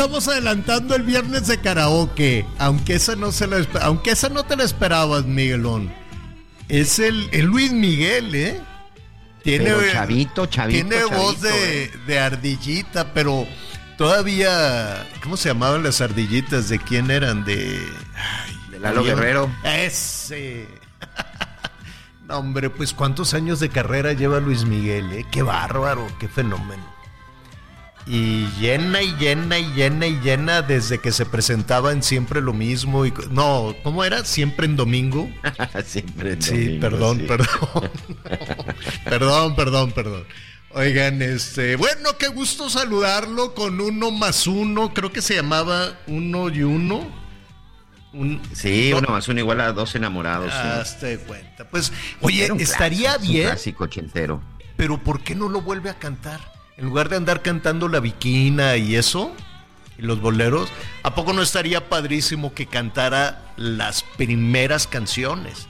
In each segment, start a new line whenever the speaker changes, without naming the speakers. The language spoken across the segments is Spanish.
Estamos adelantando el viernes de karaoke. Aunque esa no se la aunque esa no te la esperabas, Miguelón. Es el, Luis Miguel, ¿eh?
Tiene, chavito, chavito,
tiene voz de, ¿eh? de, ardillita, pero todavía. ¿Cómo se llamaban las ardillitas? ¿De quién eran? De.
de Lalo Guerrero.
Ese. no, hombre, pues cuántos años de carrera lleva Luis Miguel, ¿eh? Qué bárbaro, qué fenómeno y llena y llena y llena y llena desde que se presentaba en siempre lo mismo y no, ¿cómo era? Siempre en domingo.
siempre en
sí, Perdón, perdón. perdón, perdón, perdón. Oigan, este, bueno, qué gusto saludarlo con uno más uno, creo que se llamaba uno y uno.
sí, uno más uno igual a dos enamorados.
Hazte cuenta. Pues, oye, estaría bien. Un
clásico ochentero.
Pero ¿por qué no lo vuelve a cantar? En lugar de andar cantando la viquina y eso, y los boleros, ¿a poco no estaría padrísimo que cantara las primeras canciones?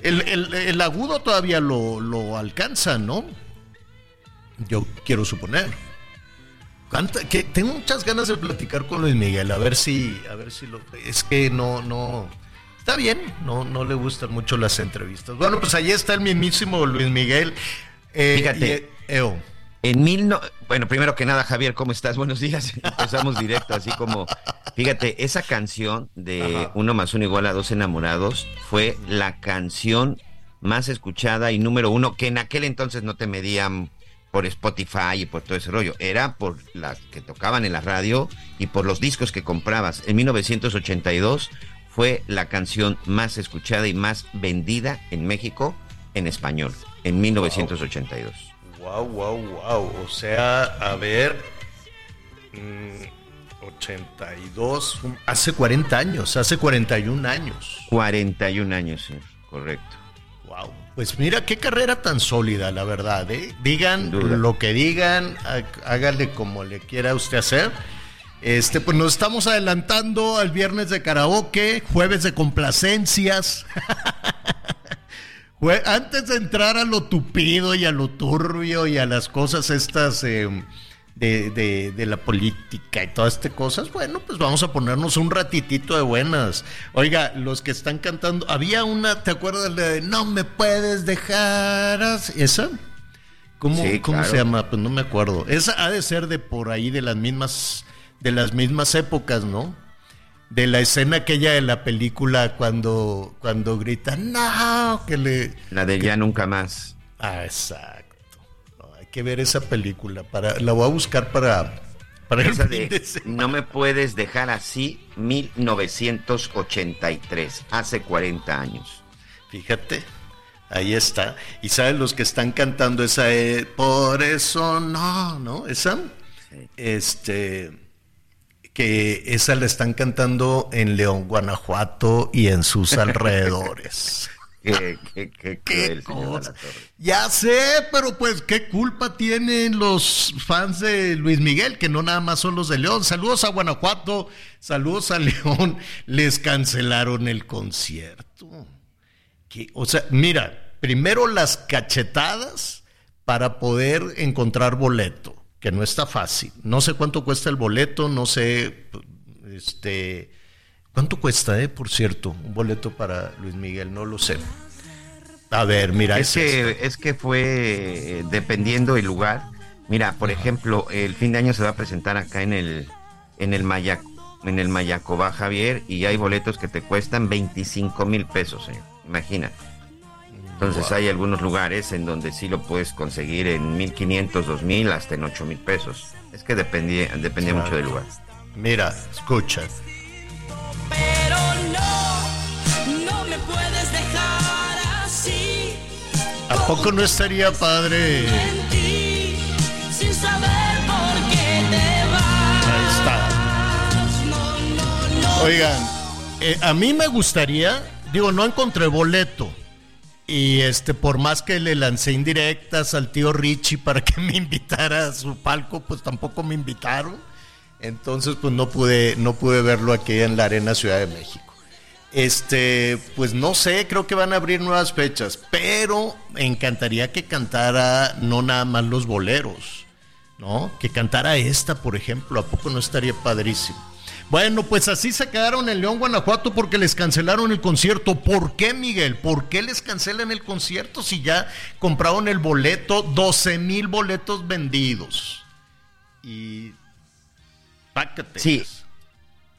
El, agudo todavía lo, alcanza, ¿no? Yo quiero suponer. Canta, que tengo muchas ganas de platicar con Luis Miguel, a ver si, a ver si lo es que no, no, está bien, no, no le gustan mucho las entrevistas. Bueno, pues ahí está el mismísimo Luis Miguel.
Eh, Fíjate. En mil no... Bueno, primero que nada, Javier, ¿cómo estás? Buenos días. Empezamos directo, así como, fíjate, esa canción de Uno más uno igual a dos enamorados fue la canción más escuchada y número uno que en aquel entonces no te medían por Spotify y por todo ese rollo. Era por las que tocaban en la radio y por los discos que comprabas. En 1982 fue la canción más escuchada y más vendida en México en español, en 1982.
Wow, wow, wow. O sea, a ver, 82, mm, hace 40 años, hace 41 años.
41 años, sí, correcto.
Wow. Pues mira qué carrera tan sólida, la verdad. ¿eh? Digan lo que digan, hágale como le quiera usted hacer. Este, pues nos estamos adelantando al viernes de karaoke, jueves de complacencias. Antes de entrar a lo tupido y a lo turbio y a las cosas estas em, de, la política y todas estas cosas, bueno, pues vamos a ponernos un ratitito de buenas. Oiga, los que están cantando, había una, ¿te acuerdas de No me puedes dejar? ¿Esa? ¿Cómo, ¿cómo se llama? Pues no me acuerdo. Esa ha de ser de por ahí, de las mismas, de las mismas épocas, ¿no? De la escena aquella de la película cuando, cuando grita, no, que le...
La de ya nunca más.
Ah, exacto. hay que ver esa película. Para, la voy a buscar para, para el
de, No me puedes dejar así, 1983, hace 40 años.
Fíjate, ahí está. Y saben los que están cantando esa, eh, por eso no, ¿no? Esa, este que esa la están cantando en León, Guanajuato y en sus alrededores.
qué, qué,
Ya sé, pero pues qué culpa tienen los fans de Luis Miguel, que no nada más son los de León. Saludos a Guanajuato, saludos a León. Les cancelaron el concierto. o sea, mira, primero las cachetadas para poder encontrar boleto que no está fácil. No sé cuánto cuesta el boleto, no sé, este, cuánto cuesta, eh, por cierto, un boleto para Luis Miguel, no lo sé. A ver, mira,
es, que es que fue dependiendo el lugar, Mira, por ejemplo, el fin de año se va a presentar acá en el en el Mayac, en el Mayacobá Javier y hay boletos que te cuestan 25 mil pesos, señor. Imagina. Entonces hay algunos lugares en donde sí lo puedes conseguir en 1500, 2000 hasta en 8000 pesos. Es que dependía, dependía mucho del lugar.
Mira, escucha. Pero no, no me puedes dejar así. ¿A poco no estaría padre? sin saber por qué te vas. Ahí está. Oigan, eh, a mí me gustaría, digo, no encontré boleto y este, por más que le lancé indirectas al tío Richie para que me invitara a su palco, pues tampoco me invitaron. Entonces, pues no pude, no pude verlo aquí en la Arena Ciudad de México. Este, pues no sé, creo que van a abrir nuevas fechas, pero me encantaría que cantara no nada más los boleros, ¿no? Que cantara esta, por ejemplo, ¿a poco no estaría padrísimo? Bueno, pues así se quedaron en León, Guanajuato porque les cancelaron el concierto. ¿Por qué, Miguel? ¿Por qué les cancelan el concierto si ya compraron el boleto? 12 mil boletos vendidos. Y...
Pácate. Sí.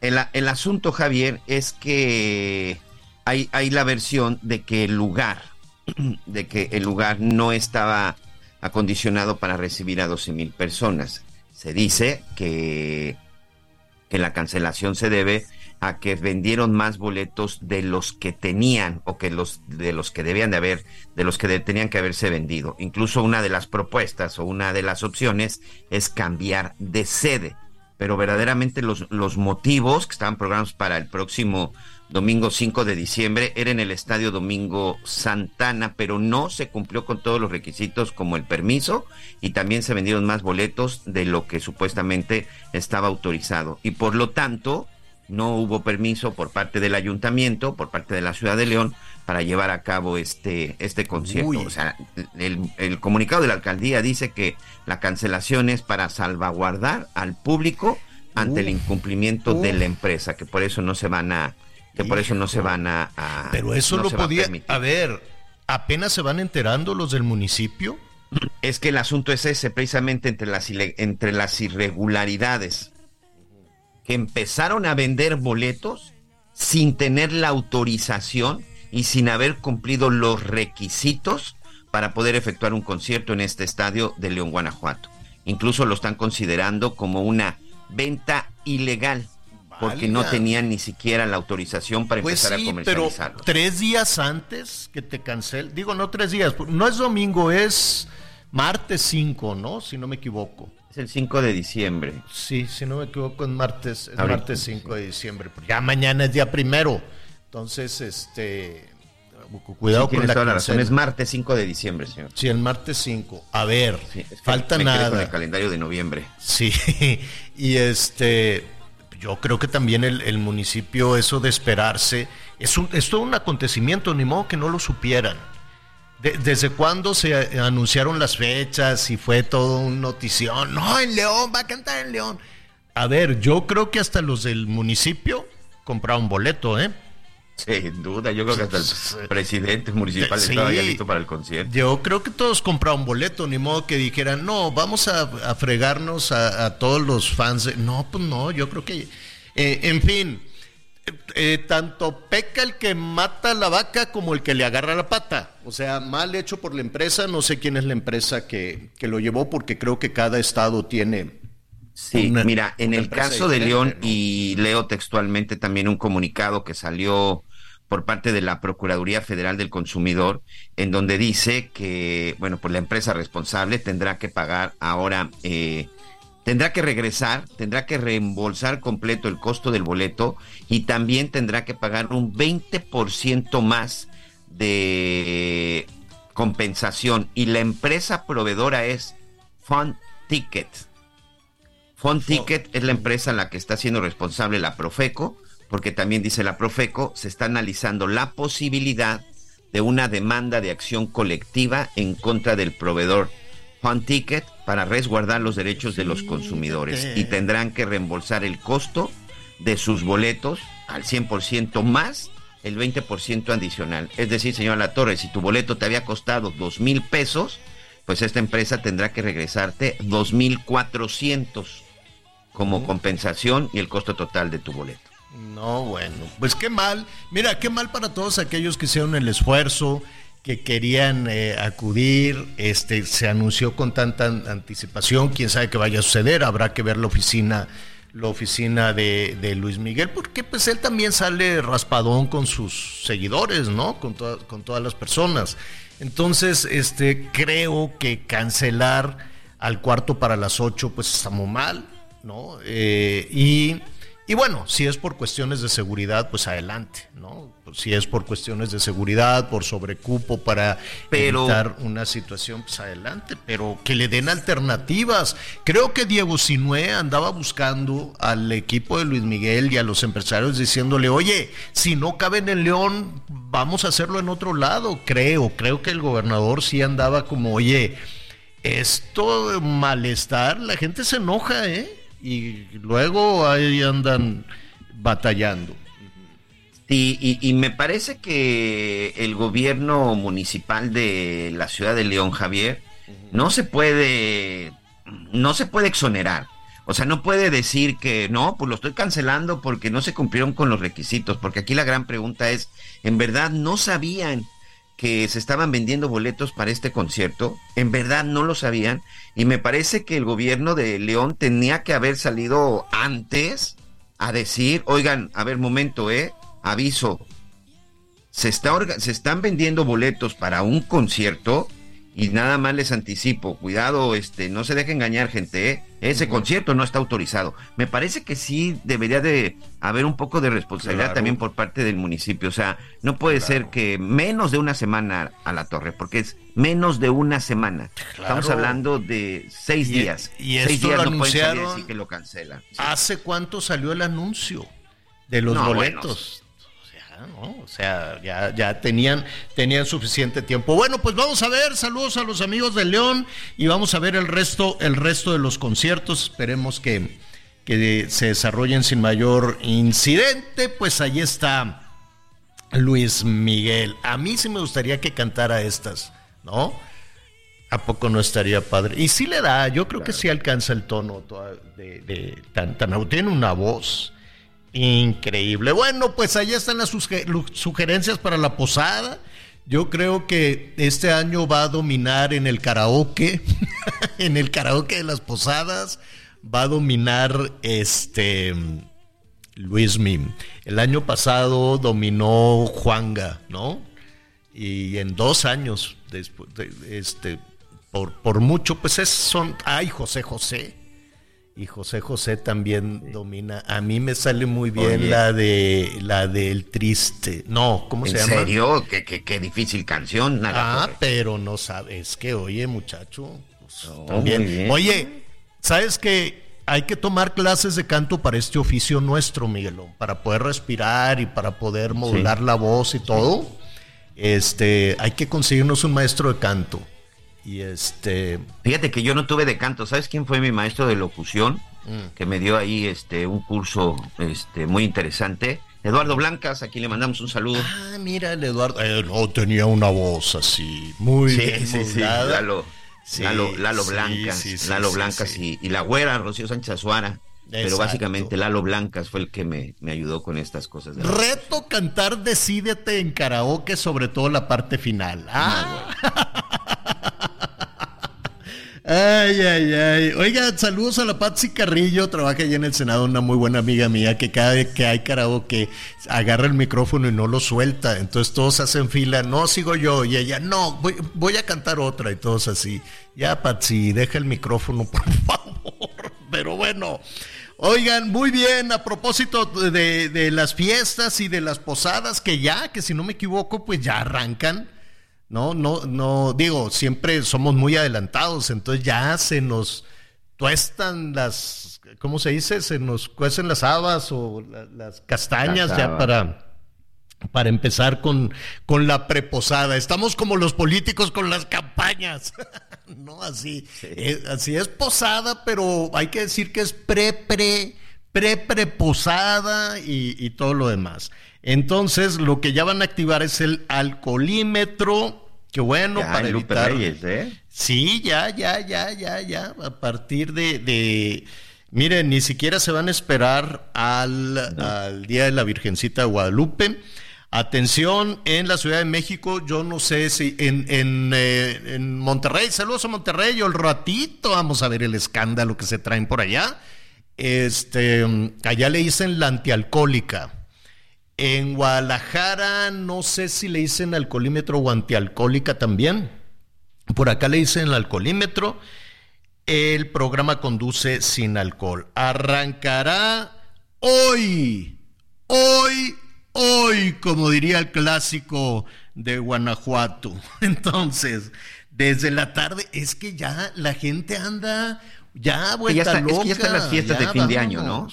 El, asunto, Javier, es que hay, hay la versión de que el lugar, de que el lugar no estaba acondicionado para recibir a 12 mil personas. Se dice que que la cancelación se debe a que vendieron más boletos de los que tenían o que los de los que debían de haber, de los que tenían que haberse vendido. Incluso una de las propuestas o una de las opciones es cambiar de sede. Pero verdaderamente los, los motivos que estaban programados para el próximo domingo 5 de diciembre, era en el Estadio Domingo Santana, pero no se cumplió con todos los requisitos como el permiso y también se vendieron más boletos de lo que supuestamente estaba autorizado. Y por lo tanto, no hubo permiso por parte del ayuntamiento, por parte de la ciudad de León, para llevar a cabo este, este concierto. O sea, el, el comunicado de la alcaldía dice que la cancelación es para salvaguardar al público ante el incumplimiento de la empresa, que por eso no se van a que por eso no se van a...
Pero eso lo podía... A, ver, apenas se van enterando los del municipio.
Es que el asunto es ese, precisamente entre las, entre las irregularidades. Que empezaron a vender boletos sin tener la autorización y sin haber cumplido los requisitos para poder efectuar un concierto en este estadio de León, Guanajuato. Incluso lo están considerando como una venta ilegal porque no tenían ni siquiera la autorización para pues empezar a comercializarlo.
Pero tres días antes que te cancel, digo no tres días, no es domingo, es martes 5, ¿no? Si no me equivoco.
Es el 5 de diciembre.
Sí, si no me equivoco, es martes, es martes 5 de diciembre. Ya mañana es día primero. Entonces, este cuidado
con la, toda la razón. Es martes 5 de diciembre, señor.
Sí, el martes 5. A ver, falta nada.
Con el calendario de noviembre.
Sí, y este yo creo que también el, municipio, eso de esperarse, es, un, es todo un acontecimiento, ni modo que no lo supieran. ¿Desde cuándo se anunciaron las fechas y fue todo un notición? No, en León, va a cantar en León. A ver, yo creo que hasta los del municipio compraron boleto, ¿eh?
Sin duda, yo creo que hasta el presidente municipal estaba ya listo para el concierto.
Yo creo que todos compraron boleto, ni modo que dijeran, no, vamos a, fregarnos a, todos los fans. No, pues no, yo creo que. Eh, en fin, eh, tanto peca el que mata la vaca como el que le agarra la pata. O sea, mal hecho por la empresa, no sé quién es la empresa que, que lo llevó, porque creo que cada estado tiene
Sí, mira, en el caso de León, y leo textualmente también un comunicado que salió por parte de la Procuraduría Federal del Consumidor, en donde dice que, bueno, pues la empresa responsable tendrá que pagar ahora, eh, tendrá que regresar, tendrá que reembolsar completo el costo del boleto y también tendrá que pagar un 20% más de compensación. Y la empresa proveedora es Fund Ticket. Font Ticket es la empresa en la que está siendo responsable la Profeco, porque también dice la Profeco, se está analizando la posibilidad de una demanda de acción colectiva en contra del proveedor Font Ticket para resguardar los derechos de los consumidores y tendrán que reembolsar el costo de sus boletos al 100% más el 20% adicional. Es decir, señora La Torre, si tu boleto te había costado dos mil pesos, pues esta empresa tendrá que regresarte 2.400 como compensación y el costo total de tu boleto.
No, bueno, pues qué mal. Mira, qué mal para todos aquellos que hicieron el esfuerzo, que querían eh, acudir. Este se anunció con tanta anticipación, quién sabe qué vaya a suceder. Habrá que ver la oficina, la oficina de, Luis Miguel, porque pues él también sale raspadón con sus seguidores, ¿no? Con, con todas las personas. Entonces, este, creo que cancelar al cuarto para las ocho, pues estamos mal, ¿no? Eh, y y bueno, si es por cuestiones de seguridad, pues adelante, ¿no? Si es por cuestiones de seguridad, por sobrecupo para evitar una situación, pues adelante, pero que le den alternativas. Creo que Diego Sinué andaba buscando al equipo de Luis Miguel y a los empresarios diciéndole, oye, si no cabe en el León, vamos a hacerlo en otro lado. Creo, creo que el gobernador sí andaba como, oye, esto malestar, la gente se enoja, ¿eh? Y luego ahí andan batallando.
y, me parece que el gobierno municipal de la ciudad de León, Javier, no se puede, no se puede exonerar. O sea, no puede decir que no, pues lo estoy cancelando porque no se cumplieron con los requisitos, porque aquí la gran pregunta es, ¿en verdad no sabían que se estaban vendiendo boletos para este concierto, en verdad no lo sabían, y me parece que el gobierno de León tenía que haber salido antes a decir, oigan, a ver, momento, eh, aviso, se, está se están vendiendo boletos para un concierto y nada más les anticipo, cuidado, este, no se deje engañar, gente, ¿eh? ese concierto no está autorizado. Me parece que sí debería de haber un poco de responsabilidad también por parte del municipio. O sea, no puede ser que menos de una semana a la torre, porque es menos de una semana. Estamos hablando de seis días.
Y
seis
días lo anunciaron. que lo cancelan. ¿Hace cuánto salió el anuncio de los boletos? O sea, ya, ya tenían, tenían suficiente tiempo. Bueno, pues vamos a ver, saludos a los amigos de León y vamos a ver el resto, el resto de los conciertos. Esperemos que, que se desarrollen sin mayor incidente. Pues ahí está Luis Miguel. A mí sí me gustaría que cantara estas, ¿no? ¿A poco no estaría padre? Y sí le da, yo creo que sí alcanza el tono de, de tan, tan, tiene una voz Increíble. Bueno, pues ahí están las sugerencias para la posada. Yo creo que este año va a dominar en el karaoke, en el karaoke de las posadas, va a dominar este Luis Mim. El año pasado dominó Juanga, ¿no? Y en dos años, después, este, por, por mucho, pues es, son, ay, José José y José José también domina. A mí me sale muy bien la de la del triste. No, ¿cómo se llama?
¿En serio? ¿Qué, qué, difícil canción.
ah, pero no sabes que, oye, muchacho. Pues, también. Oye, ¿sabes que hay que tomar clases de canto para este oficio nuestro, Miguelón? Para poder respirar y para poder modular la voz y todo. Este, hay que conseguirnos un maestro de canto. Y este.
Fíjate que yo no tuve de canto. ¿Sabes quién fue mi maestro de locución? Mm. Que me dio ahí este un curso este muy interesante. Eduardo Blancas, aquí le mandamos un saludo.
Ah, mira, el Eduardo. Eh, no, tenía una voz así, muy
sí, sí, sí, Lalo, Lalo, Blancas, Lalo Blancas y, la güera Rocío Sánchez Azuara. Pero básicamente Lalo Blancas fue el que me, me ayudó con estas cosas.
Reto cantar Decídete en karaoke, sobre todo la parte final. Ah. Ay, ay, ay. Oiga, saludos a la Patsy Carrillo, trabaja allá en el Senado, una muy buena amiga mía, que cada vez que hay karaoke agarra el micrófono y no lo suelta. Entonces todos hacen fila, no sigo yo, y ella, no, voy, a cantar otra, y todos así. Ya, Patsy, deja el micrófono, por favor. Pero bueno. Oigan, muy bien, a propósito de, de las fiestas y de las posadas, que ya, que si no me equivoco, pues ya arrancan no, no, no, digo, siempre somos muy adelantados, entonces ya se nos tuestan las, ¿cómo se dice? Se nos cuecen las habas o las castañas ya para, para empezar con, con la preposada. Estamos como los políticos con las campañas. no, así, eh, así es posada, pero hay que decir que es pre-pre, pre-preposada y, y todo lo demás. Entonces, lo que ya van a activar es el alcoholímetro qué bueno
para evitar. ¿eh?
Sí, ya, ya, ya, ya, ya. A partir de, de... Miren, ni siquiera se van a esperar al, al Día de la Virgencita de Guadalupe. Atención, en la Ciudad de México, yo no sé si en, en, eh, en Monterrey, saludos a Monterrey, el ratito vamos a ver el escándalo que se traen por allá. Este, allá le dicen la antialcohólica. En Guadalajara, no sé si le dicen alcoholímetro o antialcohólica también. Por acá le dicen el alcoholímetro. El programa conduce sin alcohol. Arrancará hoy, hoy, hoy, como diría el clásico de Guanajuato. Entonces, desde la tarde, es que ya la gente anda ya vuelta
ya
loca. Es
que ya están las fiestas de fin de año, ¿no?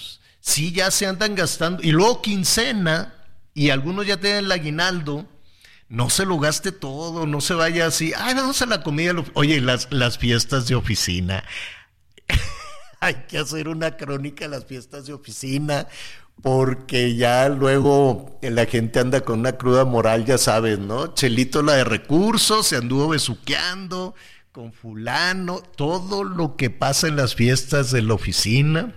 Sí, ya se andan gastando. Y luego quincena, y algunos ya tienen el aguinaldo. No se lo gaste todo, no se vaya así. Ay, vamos a la comida. Oye, las, las fiestas de oficina. Hay que hacer una crónica de las fiestas de oficina porque ya luego la gente anda con una cruda moral, ya sabes, ¿no? Chelito la de recursos, se anduvo besuqueando con fulano, todo lo que pasa en las fiestas de la oficina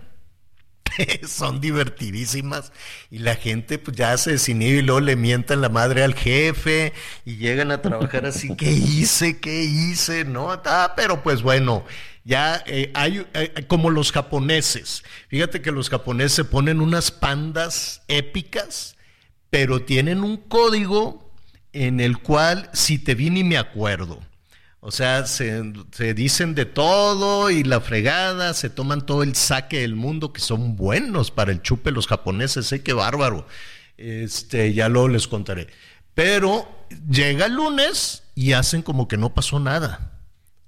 son divertidísimas y la gente pues ya se desinhibe y luego le mientan la madre al jefe y llegan a trabajar así, ¿qué hice? ¿Qué hice? ¿No? Ah, pero pues bueno, ya eh, hay eh, como los japoneses. Fíjate que los japoneses ponen unas pandas épicas, pero tienen un código en el cual si te vi ni me acuerdo. O sea, se, dicen de todo y la fregada, se toman todo el saque del mundo, que son buenos para el chupe los japoneses, ¿eh? qué bárbaro. Este, ya luego les contaré. Pero llega el lunes y hacen como que no pasó nada,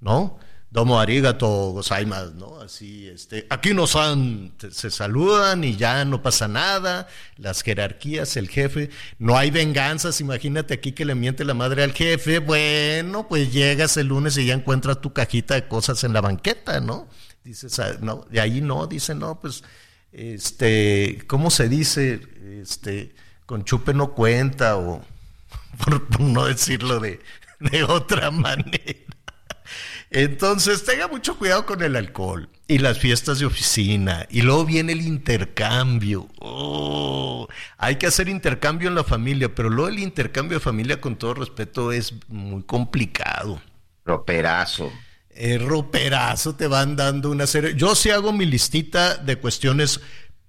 ¿no? Domo arigato gozaimasu, ¿no? Así, este, aquí nos han, se saludan y ya no pasa nada, las jerarquías, el jefe, no hay venganzas, imagínate aquí que le miente la madre al jefe, bueno, pues llegas el lunes y ya encuentras tu cajita de cosas en la banqueta, ¿no? Dices, ah, no, de ahí no, dice, no, pues, este, ¿cómo se dice? Este, con chupe no cuenta, o por, no decirlo de, de otra manera. Entonces, tenga mucho cuidado con el alcohol y las fiestas de oficina. Y luego viene el intercambio. Oh, hay que hacer intercambio en la familia, pero luego el intercambio de familia, con todo respeto, es muy complicado.
Roperazo.
El roperazo te van dando una serie. Yo sí hago mi listita de cuestiones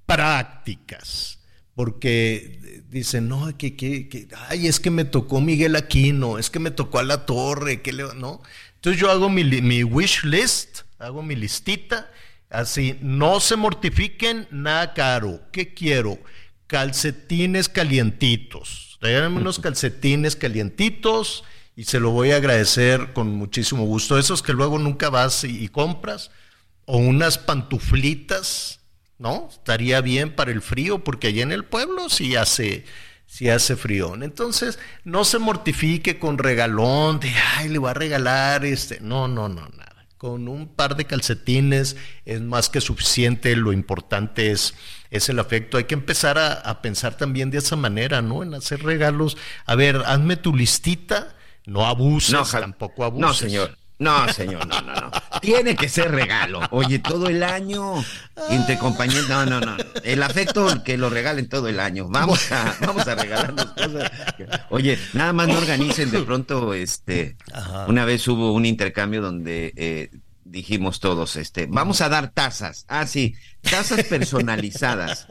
prácticas, porque dicen, no, que, que, que, ay, es que me tocó Miguel Aquino, es que me tocó a la torre, que le, no. Entonces yo hago mi, mi wish list, hago mi listita, así, no se mortifiquen, nada caro. ¿Qué quiero? Calcetines calientitos. Tráiganme unos calcetines calientitos y se lo voy a agradecer con muchísimo gusto. Esos que luego nunca vas y, y compras. O unas pantuflitas, ¿no? Estaría bien para el frío, porque allá en el pueblo sí hace si hace frío. Entonces, no se mortifique con regalón de, ay, le voy a regalar este. No, no, no, nada. Con un par de calcetines es más que suficiente. Lo importante es, es el afecto. Hay que empezar a, pensar también de esa manera, ¿no? En hacer regalos. A ver, hazme tu listita. No abuses, tampoco abuses.
No, señor. No, señor, no, no, no. Tiene que ser regalo. Oye, todo el año, entre compañeros. No, no, no. El afecto que lo regalen todo el año. Vamos a, vamos a regalarnos cosas. Oye, nada más no organicen de pronto, este, una vez hubo un intercambio donde eh, dijimos todos, este, vamos a dar tazas. Ah, sí, tazas personalizadas.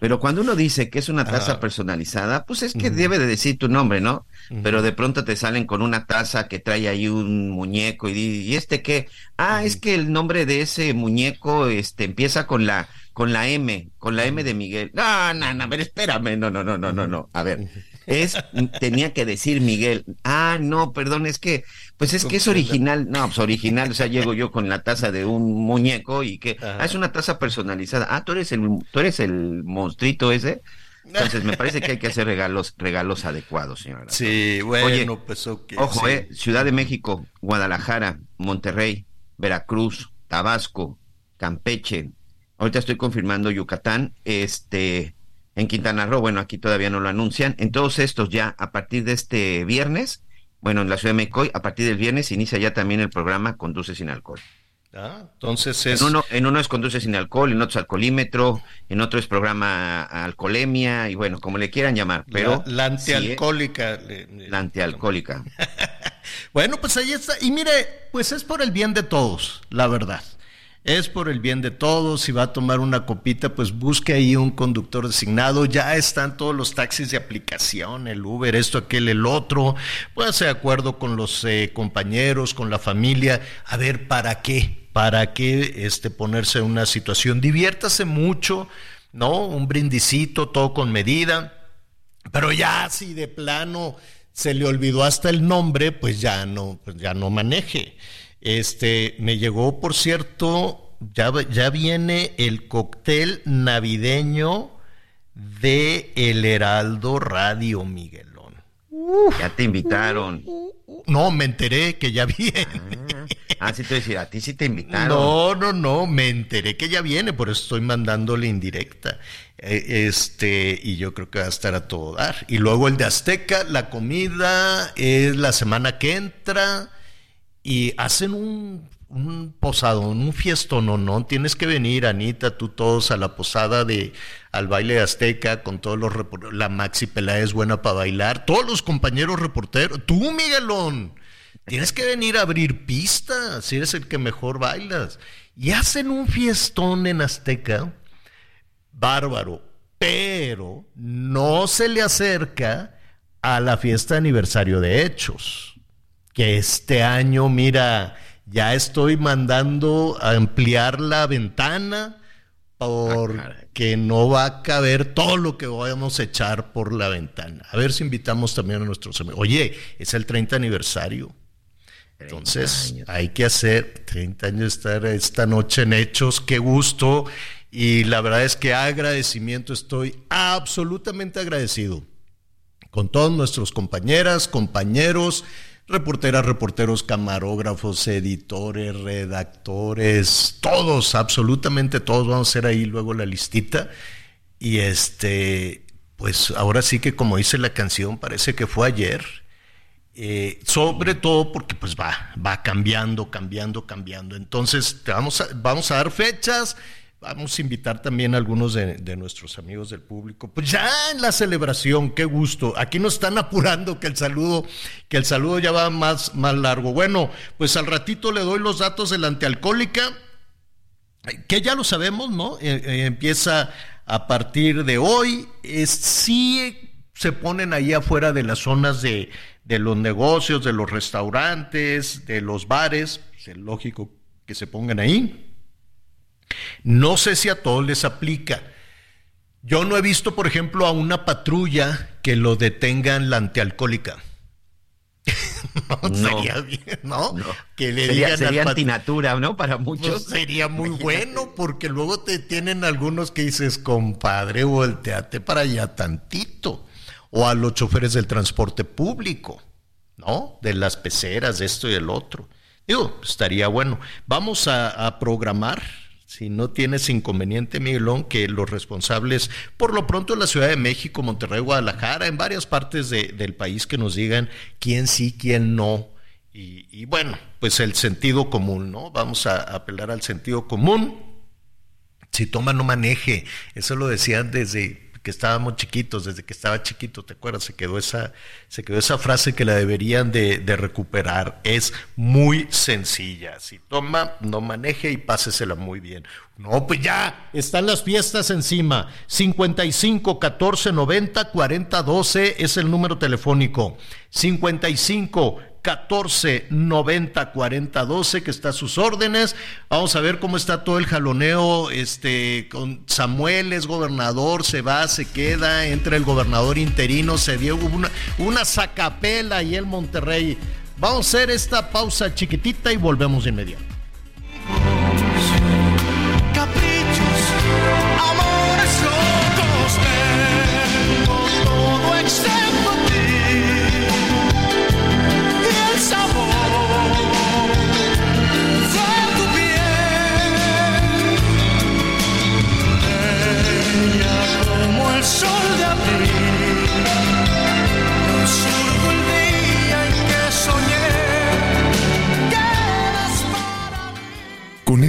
Pero cuando uno dice que es una taza personalizada, pues es que debe de decir tu nombre, ¿no? Pero de pronto te salen con una taza que trae ahí un muñeco y, ¿y este qué? Ah, es que el nombre de ese muñeco este empieza con la con la M, con la M de Miguel. No, no, no, a ver, espérame, no, no, no, no, no, no. A ver, es, tenía que decir Miguel. Ah, no, perdón, es que, pues es que es original. No, pues original, o sea, llego yo con la taza de un muñeco y que, ah, es una taza personalizada. Ah, tú eres el, tú eres el monstruito ese. Entonces me parece que hay que hacer regalos, regalos adecuados, señora.
Sí, bueno, pues ok.
Ojo, eh, Ciudad de México, Guadalajara, Monterrey, Veracruz, Tabasco, Campeche, Ahorita estoy confirmando Yucatán, este, en Quintana Roo, bueno, aquí todavía no lo anuncian. En todos estos ya, a partir de este viernes, bueno, en la Ciudad de México, a partir del viernes inicia ya también el programa Conduce sin alcohol.
Ah, entonces es...
En uno, en uno es conduce sin alcohol, en otro es alcoholímetro, en otro es programa alcoholemia y bueno, como le quieran llamar, pero...
La, antialcohólica.
la antialcohólica.
bueno, pues ahí está. Y mire, pues es por el bien de todos, la verdad. Es por el bien de todos. Si va a tomar una copita, pues busque ahí un conductor designado. Ya están todos los taxis de aplicación, el Uber, esto, aquel, el otro. Póngase de acuerdo con los eh, compañeros, con la familia. A ver, ¿para qué? para que este, ponerse en una situación. Diviértase mucho, ¿no? Un brindicito, todo con medida. Pero ya si de plano se le olvidó hasta el nombre, pues ya no, pues ya no maneje. Este, me llegó, por cierto, ya, ya viene el cóctel navideño de El Heraldo Radio Miguelón.
ya te invitaron.
No, me enteré que ya viene.
Ah. Ah, sí te decía, a ti sí te invitaron.
No, no, no, me enteré que ya viene, por eso estoy mandándole indirecta. Eh, este, y yo creo que va a estar a todo dar. Y luego el de Azteca, la comida es la semana que entra y hacen un, posadón, un fiestón, no, no, tienes que venir, Anita, tú todos a la posada de, al baile de Azteca, con todos los la Maxi Peláez buena para bailar, todos los compañeros reporteros, tú Miguelón, Tienes que venir a abrir pistas, si eres el que mejor bailas. Y hacen un fiestón en Azteca, bárbaro, pero no se le acerca a la fiesta de aniversario de Hechos, que este año, mira, ya estoy mandando a ampliar la ventana porque no va a caber todo lo que vayamos a echar por la ventana. A ver si invitamos también a nuestros amigos. Oye, es el 30 aniversario. Entonces, hay que hacer 30 años estar esta noche en hechos, qué gusto. Y la verdad es que agradecimiento, estoy absolutamente agradecido con todos nuestros compañeras, compañeros, reporteras, reporteros, camarógrafos, editores, redactores, todos, absolutamente todos, vamos a hacer ahí luego la listita. Y este, pues ahora sí que como dice la canción, parece que fue ayer eh, sobre todo porque pues va, va cambiando, cambiando, cambiando. Entonces, vamos, a, vamos a dar fechas, vamos a invitar también a algunos de, nuestros amigos del público. Pues ya en la celebración, qué gusto. Aquí nos están apurando que el saludo, que el saludo ya va más, más largo. Bueno, pues al ratito le doy los datos de la antialcohólica, que ya lo sabemos, ¿no? Eh, eh, empieza a partir de hoy. Es, sí se ponen ahí afuera de las zonas de de los negocios, de los restaurantes, de los bares, es lógico que se pongan ahí. No sé si a todos les aplica. Yo no he visto, por ejemplo, a una patrulla que lo detengan la antialcohólica. no, sería bien, ¿no?
Que le sería, digan sería antinatura, ¿no? Para pues muchos.
sería muy bueno, porque luego te tienen algunos que dices, compadre, volteate para allá tantito o a los choferes del transporte público, ¿no? De las peceras, de esto y el otro. Digo, estaría bueno. Vamos a, programar, si no tienes inconveniente, Miguelón, que los responsables, por lo pronto en la Ciudad de México, Monterrey, Guadalajara, en varias partes del país, que nos digan quién sí, quién no. Y, bueno, pues el sentido común, ¿no? Vamos a apelar al sentido común. Si toma, no maneje. Eso lo decían desde que estábamos chiquitos, desde que estaba chiquito, ¿te acuerdas? Se quedó esa, se quedó esa frase que la deberían de, recuperar. Es muy sencilla. Si toma, no maneje y pásesela muy bien. No, pues ya, están las fiestas encima. 55 14 90 40 12 es el número telefónico. 55 14 90 40 12 que está a sus órdenes. Vamos a ver cómo está todo el jaloneo. Este, con Samuel es gobernador, se va, se queda, entra el gobernador interino, se dio una, una sacapela y el Monterrey. Vamos a hacer esta pausa chiquitita y volvemos de inmediato.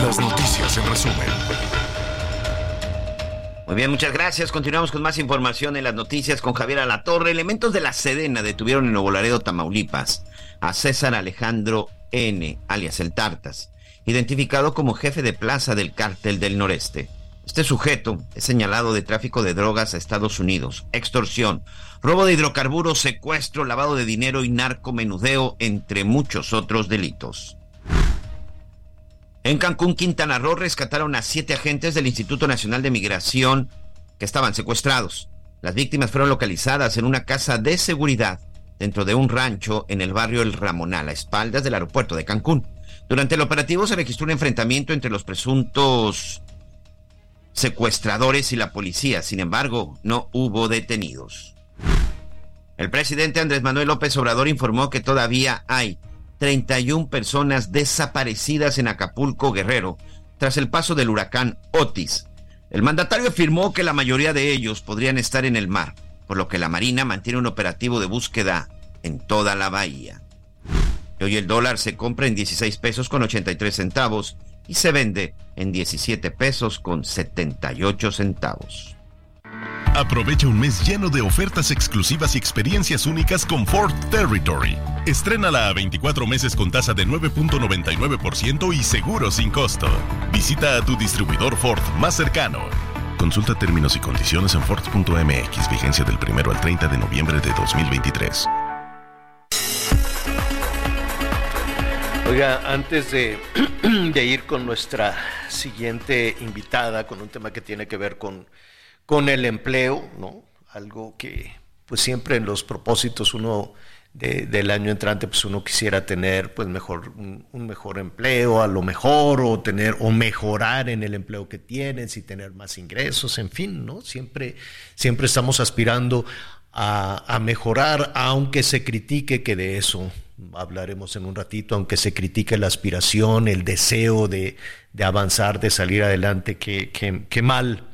Las noticias en resumen.
Muy bien, muchas gracias. Continuamos con más información en las noticias con Javier Alatorre. Elementos de la Sedena detuvieron en Nuevo Tamaulipas, a César Alejandro N., alias El Tartas, identificado como jefe de plaza del cártel del noreste. Este sujeto es señalado de tráfico de drogas a Estados Unidos, extorsión, robo de hidrocarburos, secuestro, lavado de dinero y narcomenudeo, entre muchos otros delitos. En Cancún, Quintana Roo, rescataron a siete agentes del Instituto Nacional de Migración que estaban secuestrados. Las víctimas fueron localizadas en una casa de seguridad dentro de un rancho en el barrio El Ramonal, a espaldas del aeropuerto de Cancún. Durante el operativo se registró un enfrentamiento entre los presuntos secuestradores y la policía. Sin embargo, no hubo detenidos. El presidente Andrés Manuel López Obrador informó que todavía hay 31 personas desaparecidas en Acapulco, Guerrero, tras el paso del huracán Otis. El mandatario afirmó que la mayoría de ellos podrían estar en el mar, por lo que la Marina mantiene un operativo de búsqueda en toda la bahía. Hoy el dólar se compra en 16 pesos con 83 centavos y se vende en 17 pesos con 78 centavos.
Aprovecha un mes lleno de ofertas exclusivas y experiencias únicas con Ford Territory. Estrénala a 24 meses con tasa de 9.99% y seguro sin costo. Visita a tu distribuidor Ford más cercano. Consulta términos y condiciones en Ford.mx, vigencia del 1 al 30 de noviembre de 2023.
Oiga, antes de, de ir con nuestra siguiente invitada, con un tema que tiene que ver con con el empleo, ¿no? Algo que pues siempre en los propósitos uno del año entrante pues uno quisiera tener pues mejor un, mejor empleo a lo mejor o tener o mejorar en el empleo que tienes y tener más ingresos en fin no siempre siempre estamos aspirando a, mejorar aunque se critique que de eso hablaremos en un ratito aunque se critique la aspiración el deseo de, avanzar de salir adelante que, que mal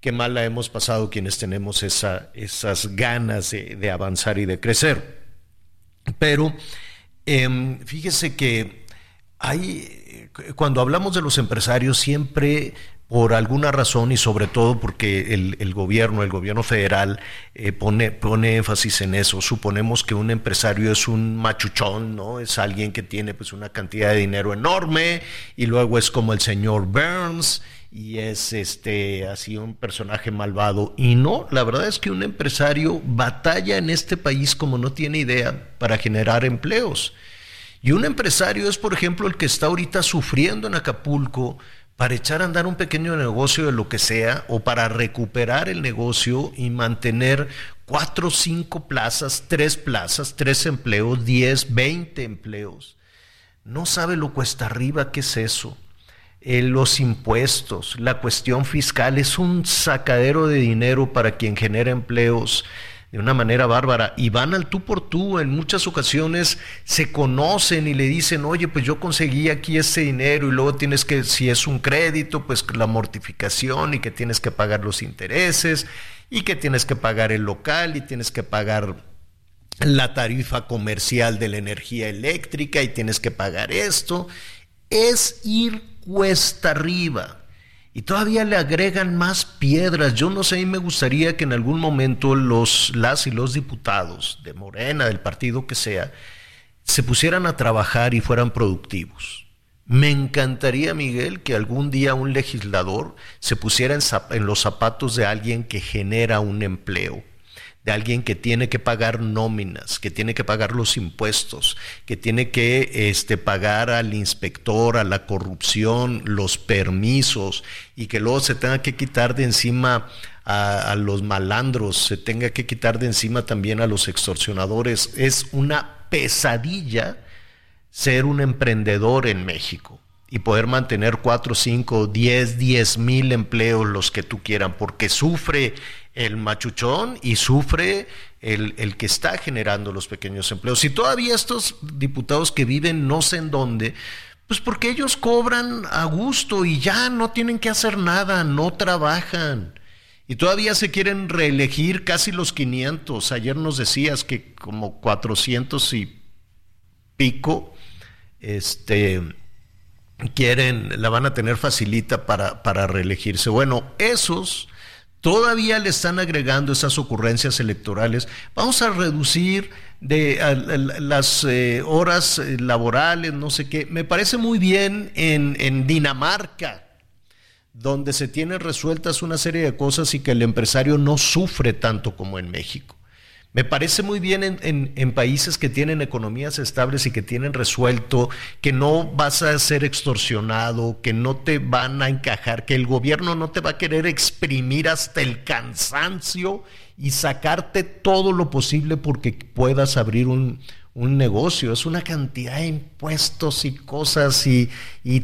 qué mal la hemos pasado quienes tenemos esa, esas ganas de, avanzar y de crecer. Pero em, fíjese que hay, cuando hablamos de los empresarios, siempre por alguna razón y sobre todo porque el, gobierno, el gobierno federal eh, pone, pone énfasis en eso. Suponemos que un empresario es un machuchón, ¿no? Es alguien que tiene pues una cantidad de dinero enorme y luego es como el señor Burns y es este así un personaje malvado y no, la verdad es que un empresario batalla en este país como no tiene idea para generar empleos. Y un empresario es, por ejemplo, el que está ahorita sufriendo en Acapulco para echar a andar un pequeño negocio de lo que sea o para recuperar el negocio y mantener cuatro, cinco plazas, tres plazas, tres empleos, diez, veinte empleos. No sabe lo cuesta arriba que es eso. Eh, los impuestos, la cuestión fiscal es un sacadero de dinero para quien genera empleos de una manera bárbara y van al tú por tú. En muchas ocasiones se conocen y le dicen, oye, pues yo conseguí aquí ese dinero y luego tienes que, si es un crédito, pues la mortificación y que tienes que pagar los intereses y que tienes que pagar el local y tienes que pagar la tarifa comercial de la energía eléctrica y tienes que pagar esto. Es ir cuesta arriba. Y todavía le agregan más piedras. Yo no sé, y me gustaría que en algún momento los, las y los diputados de Morena, del partido que sea, se pusieran a trabajar y fueran productivos. Me encantaría, Miguel, que algún día un legislador se pusiera en, en los zapatos de alguien que genera un empleo de alguien que tiene que pagar nóminas, que tiene que pagar los impuestos, que tiene que este, pagar al inspector, a la corrupción, los permisos y que luego se tenga que quitar de encima a, los malandros, se tenga que quitar de encima también a los extorsionadores. Es una pesadilla ser un emprendedor en México y poder mantener 4, 5, 10, 10 mil empleos, los que tú quieran, porque sufre el machuchón y sufre el, el, que está generando los pequeños empleos. Y todavía estos diputados que viven no sé en dónde, pues porque ellos cobran a gusto y ya no tienen que hacer nada, no trabajan. Y todavía se quieren reelegir casi los 500. Ayer nos decías que como 400 y pico, este quieren, la van a tener facilita para, para reelegirse. Bueno, esos todavía le están agregando esas ocurrencias electorales. Vamos a reducir las eh, horas eh, laborales, no sé qué. Me parece muy bien en, en Dinamarca, donde se tienen resueltas una serie de cosas y que el empresario no sufre tanto como en México. Me parece muy bien en, países que tienen economías estables y que tienen resuelto, que no vas a ser extorsionado, que no te van a encajar, que el gobierno no te va a querer exprimir hasta el cansancio y sacarte todo lo posible porque puedas abrir un, negocio. Es una cantidad de impuestos y cosas y,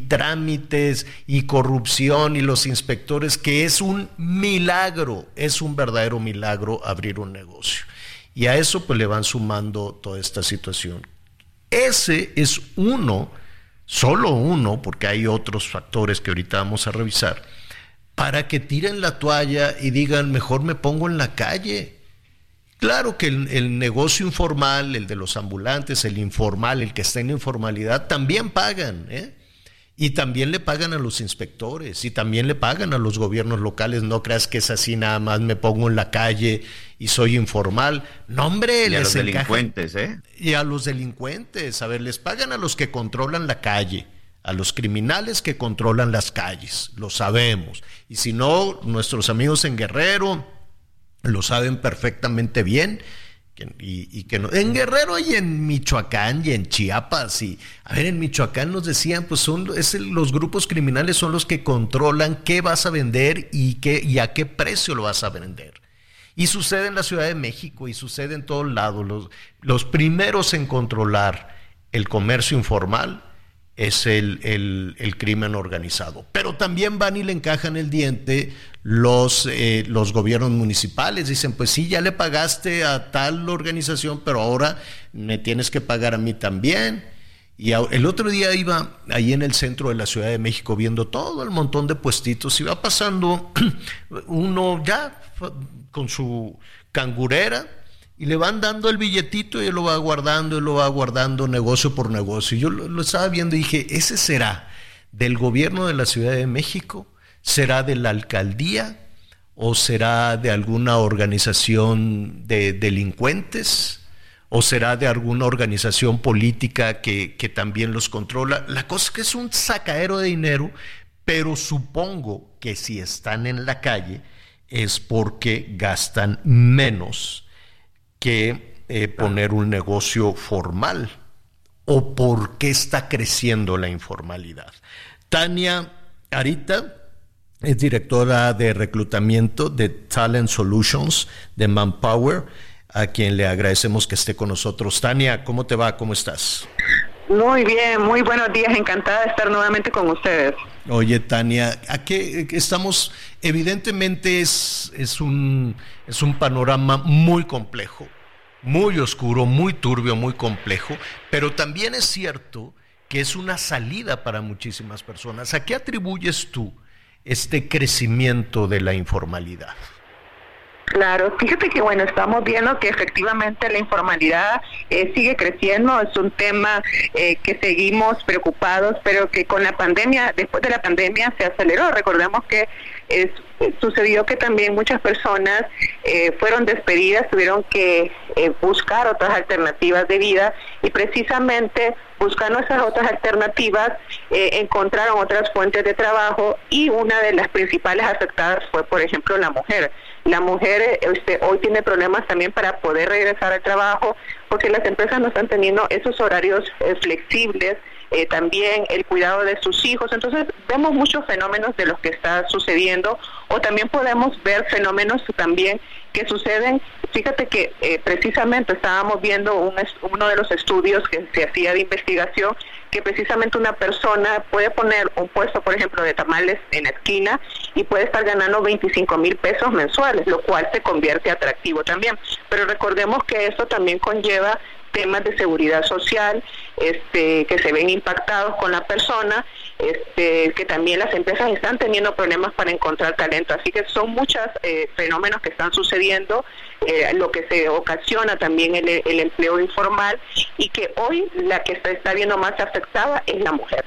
trámites y corrupción y los inspectores que es un milagro, es un verdadero milagro abrir un negocio. Y a eso pues le van sumando toda esta situación. Ese es uno, solo uno, porque hay otros factores que ahorita vamos a revisar, para que tiren la toalla y digan, mejor me pongo en la calle. Claro que el, el, negocio informal, el de los ambulantes, el informal, el que está en informalidad, también pagan. ¿eh? Y también le pagan a los inspectores y también le pagan a los gobiernos locales. No creas que es así, nada más me pongo en la calle y soy informal. No, hombre,
y a los delincuentes, ¿eh?
Y a los delincuentes. A ver, les pagan a los que controlan la calle, a los criminales que controlan las calles. Lo sabemos. Y si no, nuestros amigos en Guerrero lo saben perfectamente bien y, que no, en Guerrero y en Michoacán y en Chiapas y a ver en Michoacán nos decían pues son es los grupos criminales son los que controlan qué vas a vender y qué y a qué precio lo vas a vender. Y sucede en la Ciudad de México y sucede en todos lados. Los, los primeros en controlar el comercio informal es el, el, crimen organizado. Pero también van y le encajan el diente los, eh, los gobiernos municipales. Dicen, pues sí, ya le pagaste a tal organización, pero ahora me tienes que pagar a mí también. Y el otro día iba ahí en el centro de la Ciudad de México viendo todo el montón de puestitos. Iba pasando uno ya con su cangurera y le van dando el billetito y él lo va guardando, él lo va guardando negocio por negocio. Y yo lo, estaba viendo y dije, ¿ese será del gobierno de la Ciudad de México? ¿Será de la alcaldía? ¿O será de alguna organización de delincuentes? ¿O será de alguna organización política que, que también los controla? La cosa es que es un sacadero de dinero, pero supongo que si están en la calle es porque gastan menos que eh, poner un negocio formal o por qué está creciendo la informalidad. Tania Arita es directora de reclutamiento de Talent Solutions de Manpower, a quien le agradecemos que esté con nosotros. Tania, ¿cómo te va? ¿Cómo estás?
Muy bien, muy buenos días, encantada de estar nuevamente con ustedes.
Oye, Tania, ¿a qué estamos? Evidentemente es, es, un, es un panorama muy complejo muy oscuro, muy turbio, muy complejo, pero también es cierto que es una salida para muchísimas personas. ¿A qué atribuyes tú este crecimiento de la informalidad?
Claro, fíjate que bueno, estamos viendo que efectivamente la informalidad eh, sigue creciendo, es un tema eh, que seguimos preocupados, pero que con la pandemia, después de la pandemia se aceleró. Recordemos que es, sucedió que también muchas personas eh, fueron despedidas, tuvieron que buscar otras alternativas de vida y precisamente buscando esas otras alternativas encontraron otras fuentes de trabajo y una de las principales afectadas fue, por ejemplo, la mujer. La mujer este, hoy tiene problemas también para poder regresar al trabajo porque las empresas no están teniendo esos horarios eh, flexibles eh, también el cuidado de sus hijos. Entonces vemos muchos fenómenos de los que está sucediendo o también podemos ver fenómenos también que suceden. Fíjate que eh, precisamente estábamos viendo un, uno de los estudios que se hacía de investigación que precisamente una persona puede poner un puesto, por ejemplo, de tamales en la esquina y puede estar ganando 25 mil pesos mensuales, lo cual se convierte atractivo también. Pero recordemos que esto también conlleva temas de seguridad social este, que se ven impactados con la persona, este, que también las empresas están teniendo problemas para encontrar talento. Así que son muchos eh, fenómenos que están sucediendo, eh, lo que se ocasiona también el, empleo informal y que hoy la que se está viendo más afectada es la mujer.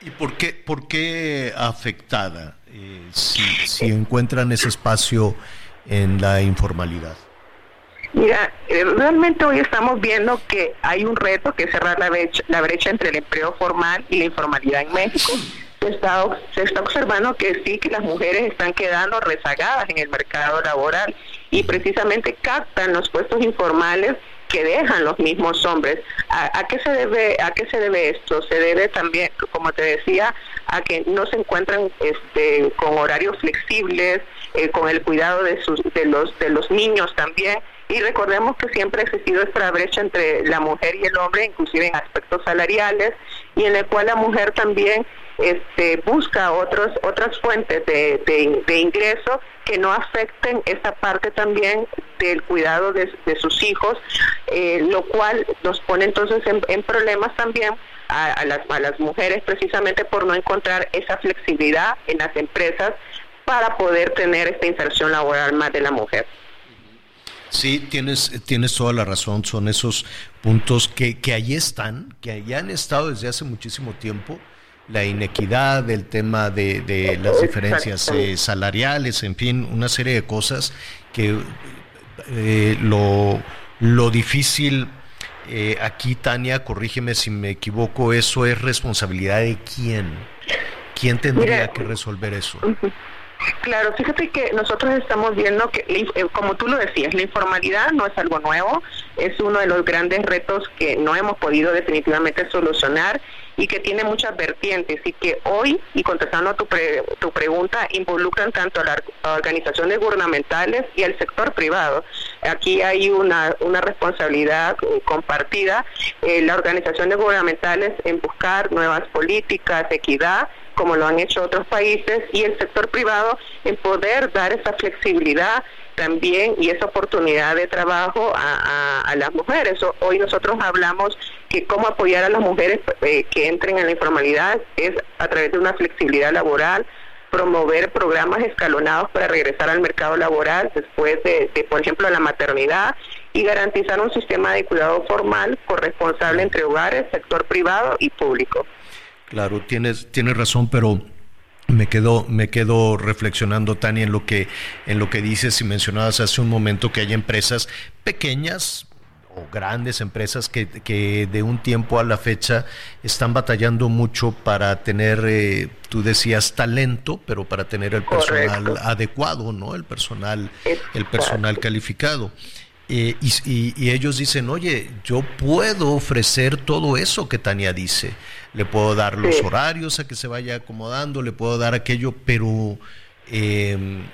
¿Y por qué, por qué afectada eh, si, si encuentran ese espacio en la informalidad?
Mira, eh, realmente hoy estamos viendo que hay un reto que es cerrar la brecha, la brecha entre el empleo formal y la informalidad en México. Se está, se está observando que sí, que las mujeres están quedando rezagadas en el mercado laboral y precisamente captan los puestos informales que dejan los mismos hombres. ¿A, qué se debe a qué se debe esto? Se debe también, como te decía, a que no se encuentran este, con horarios flexibles, eh, con el cuidado de sus de los de los niños también y recordemos que siempre ha existido esta brecha entre la mujer y el hombre, inclusive en aspectos salariales, y en el cual la mujer también este, busca otros, otras fuentes de, de, ingreso que no afecten esa parte también del cuidado de, sus hijos, eh, lo cual nos pone entonces en, problemas también a, las, a las mujeres precisamente por no encontrar esa flexibilidad en las empresas para poder tener esta inserción laboral más de la mujer.
Sí, tienes, tienes toda la razón, son esos puntos que, que allí están, que allí han estado desde hace muchísimo tiempo, la inequidad, el tema de, de las diferencias eh, salariales, en fin, una serie de cosas que eh, lo, lo difícil eh, aquí, Tania, corrígeme si me equivoco, eso es responsabilidad de quién. ¿Quién tendría que resolver eso?
Claro, fíjate que nosotros estamos viendo que, eh, como tú lo decías, la informalidad no es algo nuevo, es uno de los grandes retos que no hemos podido definitivamente solucionar y que tiene muchas vertientes y que hoy, y contestando a tu, tu pregunta, involucran tanto a las organizaciones gubernamentales y al sector privado. Aquí hay una, una responsabilidad eh, compartida, eh, las organizaciones gubernamentales en buscar nuevas políticas, equidad, como lo han hecho otros países, y el sector privado en poder dar esa flexibilidad también y esa oportunidad de trabajo a, las mujeres. Hoy nosotros hablamos que cómo apoyar a las mujeres eh, que entren en la informalidad es a través de una flexibilidad laboral, promover programas escalonados para regresar al mercado laboral después de, de, por ejemplo, la maternidad y garantizar un sistema de cuidado formal corresponsable entre hogares, sector privado y público.
Claro, tienes, tienes razón, pero me quedo, me quedo reflexionando, Tania, en lo que, en lo que dices y mencionabas hace un momento que hay empresas pequeñas o grandes empresas que, que de un tiempo a la fecha están batallando mucho para tener, eh, tú decías talento, pero para tener el personal adecuado, ¿no? El personal, el personal calificado. Eh, y, ellos dicen, oye, yo puedo ofrecer todo eso que Tania dice. Le puedo dar los horarios a que se vaya acomodando, le puedo dar aquello, pero, em,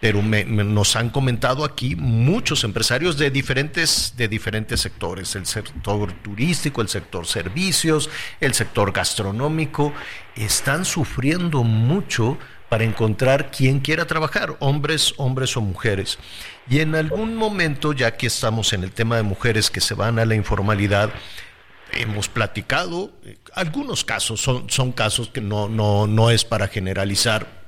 pero nos han comentado aquí muchos empresarios de diferentes, de diferentes sectores, el sector turístico, el sector servicios, el sector gastronómico, están sufriendo mucho para encontrar quien quiera trabajar, hombres, hombres o mujeres. Y en algún momento, ya que estamos en el tema de mujeres que se van a la informalidad, hemos platicado, eh, algunos casos, son, son casos que no, no, no es para generalizar,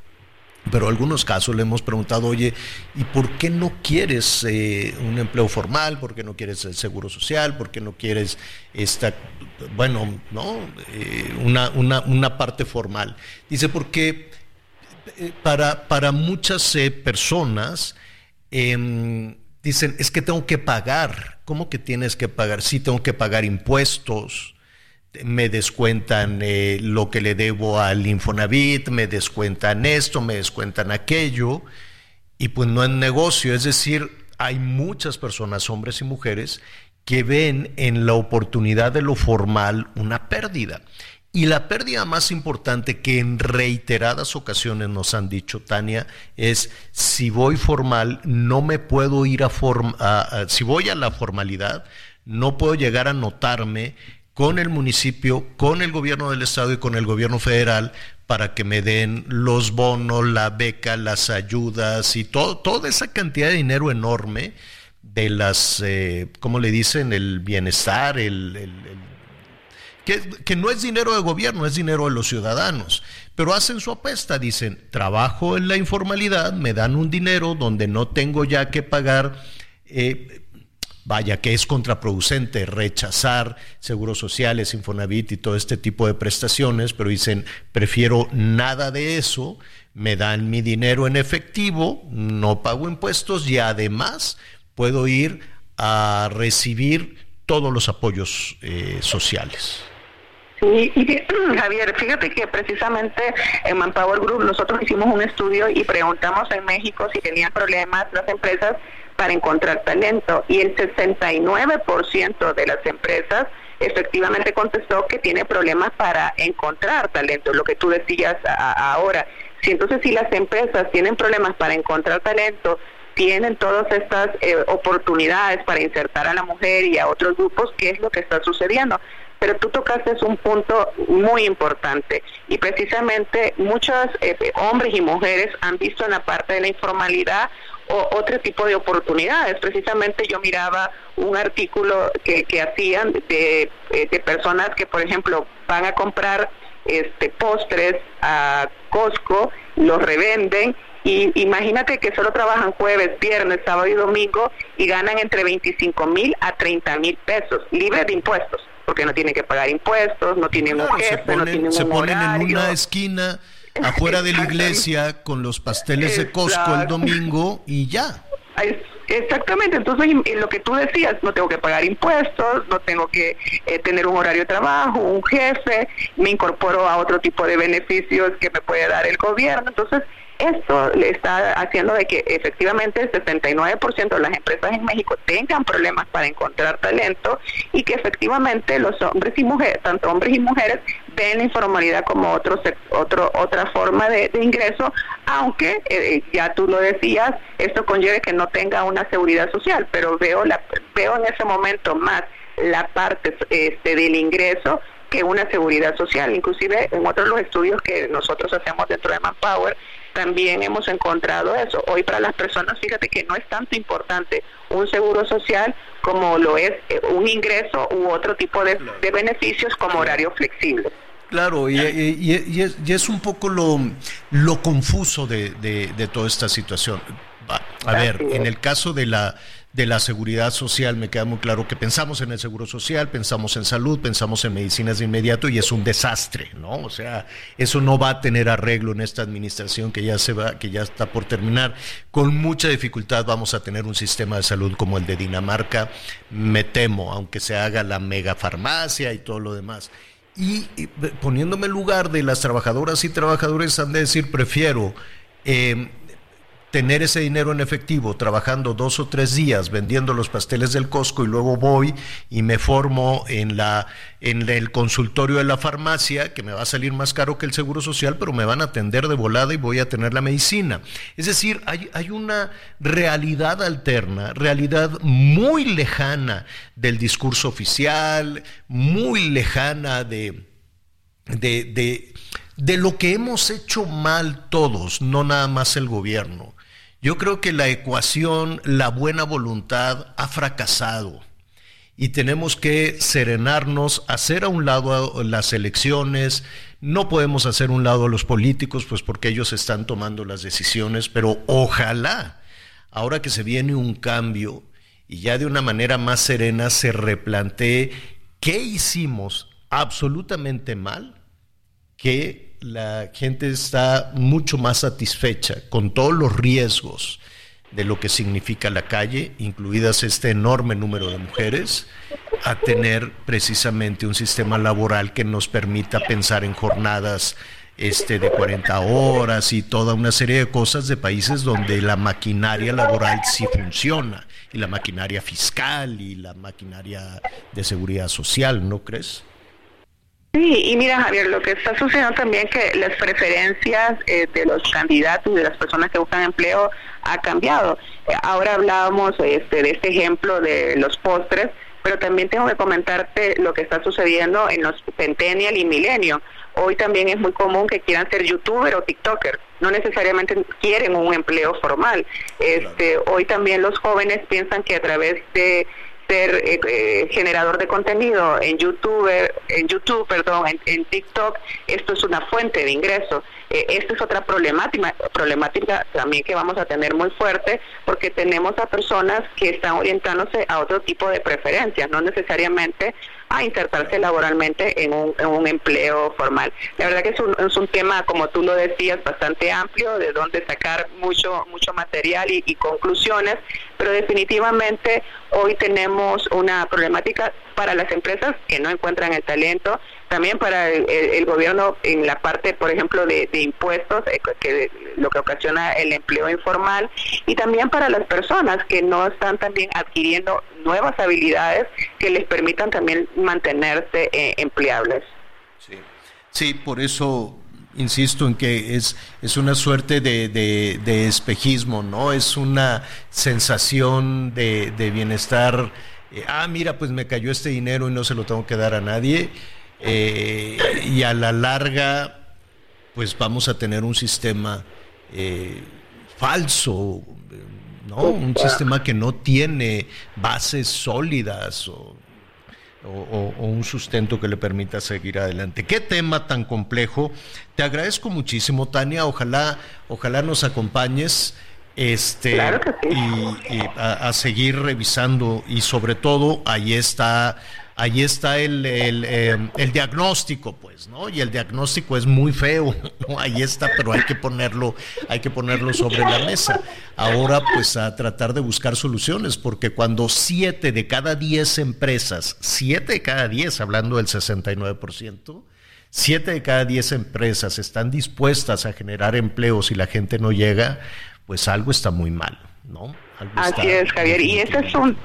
pero algunos casos le hemos preguntado, oye, ¿y por qué no quieres eh, un empleo formal? ¿Por qué no quieres el seguro social? ¿Por qué no quieres esta, bueno, no, eh, una, una, una, parte formal? Dice, porque para, para muchas personas, Em, dicen, es que tengo que pagar. ¿Cómo que tienes que pagar? Sí, tengo que pagar impuestos. Me descuentan eh, lo que le debo al Infonavit, me descuentan esto, me descuentan aquello. y pues no es negocio, es decir, hay muchas personas, hombres y mujeres, que ven en la oportunidad de lo formal una pérdida. Y la pérdida más importante que en reiteradas ocasiones nos han dicho, Tania, es si voy formal, no me puedo ir a, forma, si voy a la formalidad, no puedo llegar a notarme con el municipio, con el gobierno del estado y con el gobierno federal para que me den los bonos, la beca, las ayudas y todo, toda esa cantidad de dinero enorme de las, eh, ¿cómo le dicen? El bienestar, el que, no es dinero de gobierno, es dinero de los ciudadanos. Pero hacen su apuesta, dicen, trabajo en la informalidad, me dan un dinero donde no tengo ya que pagar, eh, vaya que es contraproducente rechazar seguros sociales, Infonavit y todo este tipo de prestaciones, pero dicen, prefiero nada de eso, me dan mi dinero en efectivo, no pago impuestos y además puedo ir a recibir todos los apoyos eh, sociales.
Sí, y Javier, fíjate que precisamente en Manpower Group nosotros hicimos un estudio y preguntamos en México si tenían problemas las empresas para encontrar talento y el 69% de las empresas efectivamente contestó que tiene problemas para encontrar talento, lo que tú decías ahora. Si entonces si las empresas tienen problemas para encontrar talento, tienen todas estas eh, oportunidades para insertar a la mujer y a otros grupos, ¿qué es lo que está sucediendo? Pero tú tocaste un punto muy importante y precisamente muchos eh, hombres y mujeres han visto en la parte de la informalidad o otro tipo de oportunidades. Precisamente yo miraba un artículo que, que hacían de, eh, de personas que, por ejemplo, van a comprar este postres a Costco, los revenden y imagínate que solo trabajan jueves, viernes, sábado y domingo y ganan entre 25 mil a 30 mil pesos, libres de impuestos porque no tienen que pagar impuestos, no tienen un jefe, se ponen, no tienen
se ponen en una esquina afuera de la iglesia con los pasteles de Costco el domingo y ya.
Exactamente, entonces lo que tú decías, no tengo que pagar impuestos, no tengo que eh, tener un horario de trabajo, un jefe, me incorporo a otro tipo de beneficios que me puede dar el gobierno, entonces esto le está haciendo de que efectivamente el 69% de las empresas en México tengan problemas para encontrar talento y que efectivamente los hombres y mujeres, tanto hombres y mujeres, ven la informalidad como otro, otro otra forma de, ingreso, aunque eh, ya tú lo decías, esto conlleve que no tenga una seguridad social, pero veo la veo en ese momento más la parte este, del ingreso que una seguridad social. Inclusive en otros los estudios que nosotros hacemos dentro de Manpower, también hemos encontrado eso. Hoy para las personas, fíjate que no es tanto importante un seguro social como lo es eh, un ingreso u otro tipo de, beneficios como horario flexible.
Claro, y, es, un poco lo, lo confuso de, de toda esta situación. A ver, en el caso de la de la seguridad social, me queda muy claro que pensamos en el seguro social, pensamos en salud, pensamos en medicinas de inmediato y es un desastre, ¿no? O sea, eso no va a tener arreglo en esta administración que ya se va, que ya está por terminar. Con mucha dificultad vamos a tener un sistema de salud como el de Dinamarca, me temo, aunque se haga la megafarmacia y todo lo demás. Y, poniéndome en lugar de las trabajadoras y trabajadores, han de decir, prefiero eh, tener ese dinero en efectivo, trabajando dos o tres días vendiendo los pasteles del Costco y luego voy y me formo en, la, en el consultorio de la farmacia, que me va a salir más caro que el Seguro Social, pero me van a atender de volada y voy a tener la medicina. Es decir, hay, hay una realidad alterna, realidad muy lejana del discurso oficial, muy lejana de, de, de de lo que hemos hecho mal todos, no nada más el gobierno. Yo creo que la ecuación, la buena voluntad ha fracasado y tenemos que serenarnos, hacer a un lado las elecciones, no podemos hacer a un lado a los políticos, pues porque ellos están tomando las decisiones, pero ojalá, ahora que se viene un cambio y ya de una manera más serena se replantee qué hicimos absolutamente mal que la gente está mucho más satisfecha con todos los riesgos de lo que significa la calle, incluidas este enorme número de mujeres, a tener precisamente un sistema laboral que nos permita pensar en jornadas este, de 40 horas y toda una serie de cosas de países donde la maquinaria laboral sí funciona, y la maquinaria fiscal y la maquinaria de seguridad social, ¿no crees?
Sí, y mira Javier, lo que está sucediendo también que las preferencias eh, de los candidatos y de las personas que buscan empleo ha cambiado. Eh, ahora hablábamos este, de este ejemplo de los postres, pero también tengo que comentarte lo que está sucediendo en los Centennial y Millennium. Hoy también es muy común que quieran ser youtuber o tiktoker, no necesariamente quieren un empleo formal. Este, hoy también los jóvenes piensan que a través de ser eh, eh, generador de contenido en YouTube, en YouTube, perdón, en, TikTok, esto es una fuente de ingreso. Eh, esta es otra problemática, problemática también que vamos a tener muy fuerte, porque tenemos a personas que están orientándose a otro tipo de preferencias, no necesariamente a insertarse laboralmente en un, en un empleo formal. La verdad que es un, es un, tema, como tú lo decías, bastante amplio, de donde sacar mucho, mucho material y, y conclusiones, pero definitivamente hoy tenemos una problemática para las empresas que no encuentran el talento, también para el, gobierno en la parte, por ejemplo, de, impuestos, eh, que lo que ocasiona el empleo informal, y también para las personas que no están también adquiriendo nuevas habilidades que les permitan también mantenerse eh, empleables.
Sí. sí, por eso insisto en que es, es una suerte de, de, espejismo, ¿no? Es una sensación de, de bienestar. Eh, ah, mira, pues me cayó este dinero y no se lo tengo que dar a nadie. Eh, y a la larga, pues vamos a tener un sistema eh, falso, ¿no? Un sistema que no tiene bases sólidas o, un sustento que le permita seguir adelante. Qué tema tan complejo. Te agradezco muchísimo, Tania. Ojalá, ojalá nos acompañes este y, a, seguir revisando y sobre todo ahí está ahí está el, em, el, diagnóstico, pues, ¿no? Y el diagnóstico es muy feo, ¿no? Ahí está, pero hay que ponerlo, hay que ponerlo sobre la mesa. Ahora, pues, a tratar de buscar soluciones, porque cuando siete de cada diez empresas, siete de cada diez, hablando del 69%, siete de cada diez empresas están dispuestas a generar empleos y la gente no llega, pues algo está muy mal, ¿no?
Así es, Javier. Y ese es un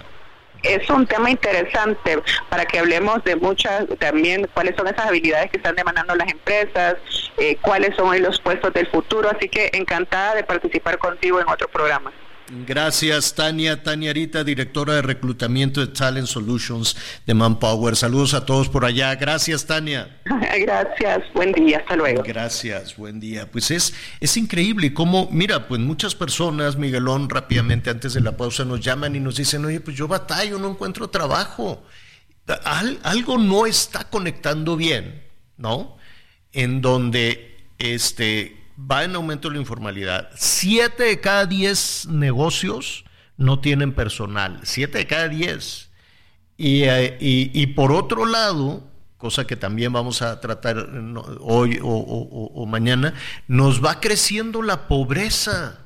es un tema interesante para que hablemos de muchas, también cuáles son esas habilidades que están demandando las empresas, eh, cuáles son hoy los puestos del futuro. Así que encantada de participar contigo en otro programa.
Gracias, Tania. Tania Arita, directora de reclutamiento de Talent Solutions de Manpower. Saludos a todos por allá. Gracias, Tania.
Gracias, buen día, hasta luego.
Gracias, buen día. Pues es, es increíble cómo, mira, pues muchas personas, Miguelón, rápidamente antes de la pausa nos llaman y nos dicen, oye, pues yo batallo, no encuentro trabajo. algo no está conectando bien, ¿no? En donde este va en aumento la informalidad. Siete de cada diez negocios no tienen personal. Siete de cada diez. Y, eh, por otro lado, cosa que también vamos a tratar hoy o, mañana, nos va creciendo la pobreza.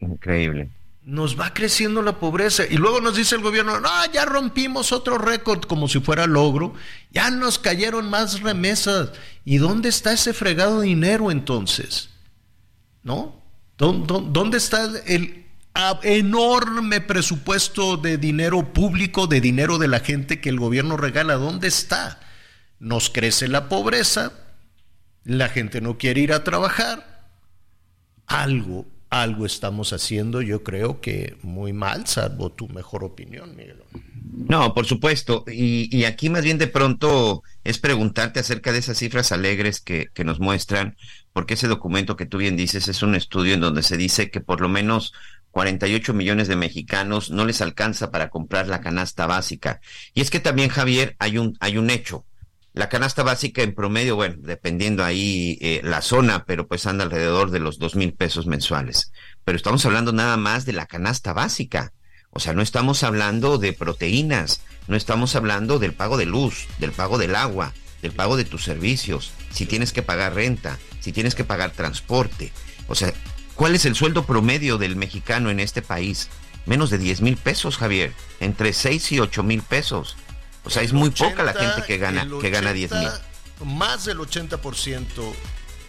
Increíble.
Nos va creciendo la pobreza. Y luego nos dice el gobierno, no, ya rompimos otro récord como si fuera logro. Ya nos cayeron más remesas. ¿Y dónde está ese fregado dinero entonces? ¿No? ¿Dónde está el enorme presupuesto de dinero público, de dinero de la gente que el gobierno regala? ¿Dónde está? Nos crece la pobreza, la gente no quiere ir a trabajar. Algo, algo estamos haciendo, yo creo que muy mal, salvo tu mejor opinión, Miguel.
No, por supuesto. Y, aquí más bien de pronto es preguntarte acerca de esas cifras alegres que, que nos muestran porque ese documento que tú bien dices es un estudio en donde se dice que por lo menos 48 millones de mexicanos no les alcanza para comprar la canasta básica. Y es que también, Javier, hay un, hay un hecho. La canasta básica en promedio, bueno, dependiendo ahí eh, la zona, pero pues anda alrededor de los dos mil pesos mensuales. Pero estamos hablando nada más de la canasta básica. O sea, no estamos hablando de proteínas, no estamos hablando del pago de luz, del pago del agua, del pago de tus servicios, si tienes que pagar renta, si tienes que pagar transporte. O sea, ¿cuál es el sueldo promedio del mexicano en este país? Menos de 10 mil pesos, Javier. Entre 6 y 8 mil pesos. O sea, es muy poca la gente que gana, que gana 10 mil.
Más del 80%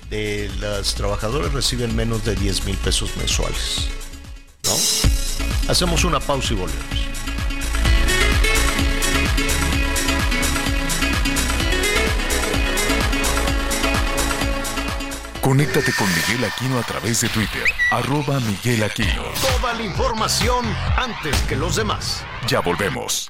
de las trabajadoras reciben menos de 10 mil pesos mensuales. ¿No? Hacemos una pausa y volvemos.
Conéctate con Miguel Aquino a través de Twitter, arroba Miguel Aquino.
Toda la información antes que los demás.
Ya volvemos.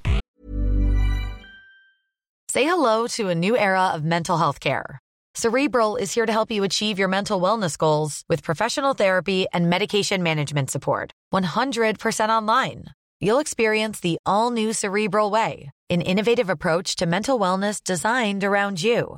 Say hello to a new era of mental health care. Cerebral is here to help you achieve your mental wellness goals with professional therapy and medication management support. 100% online. You'll experience the all new Cerebral Way, an innovative approach to mental wellness designed around you.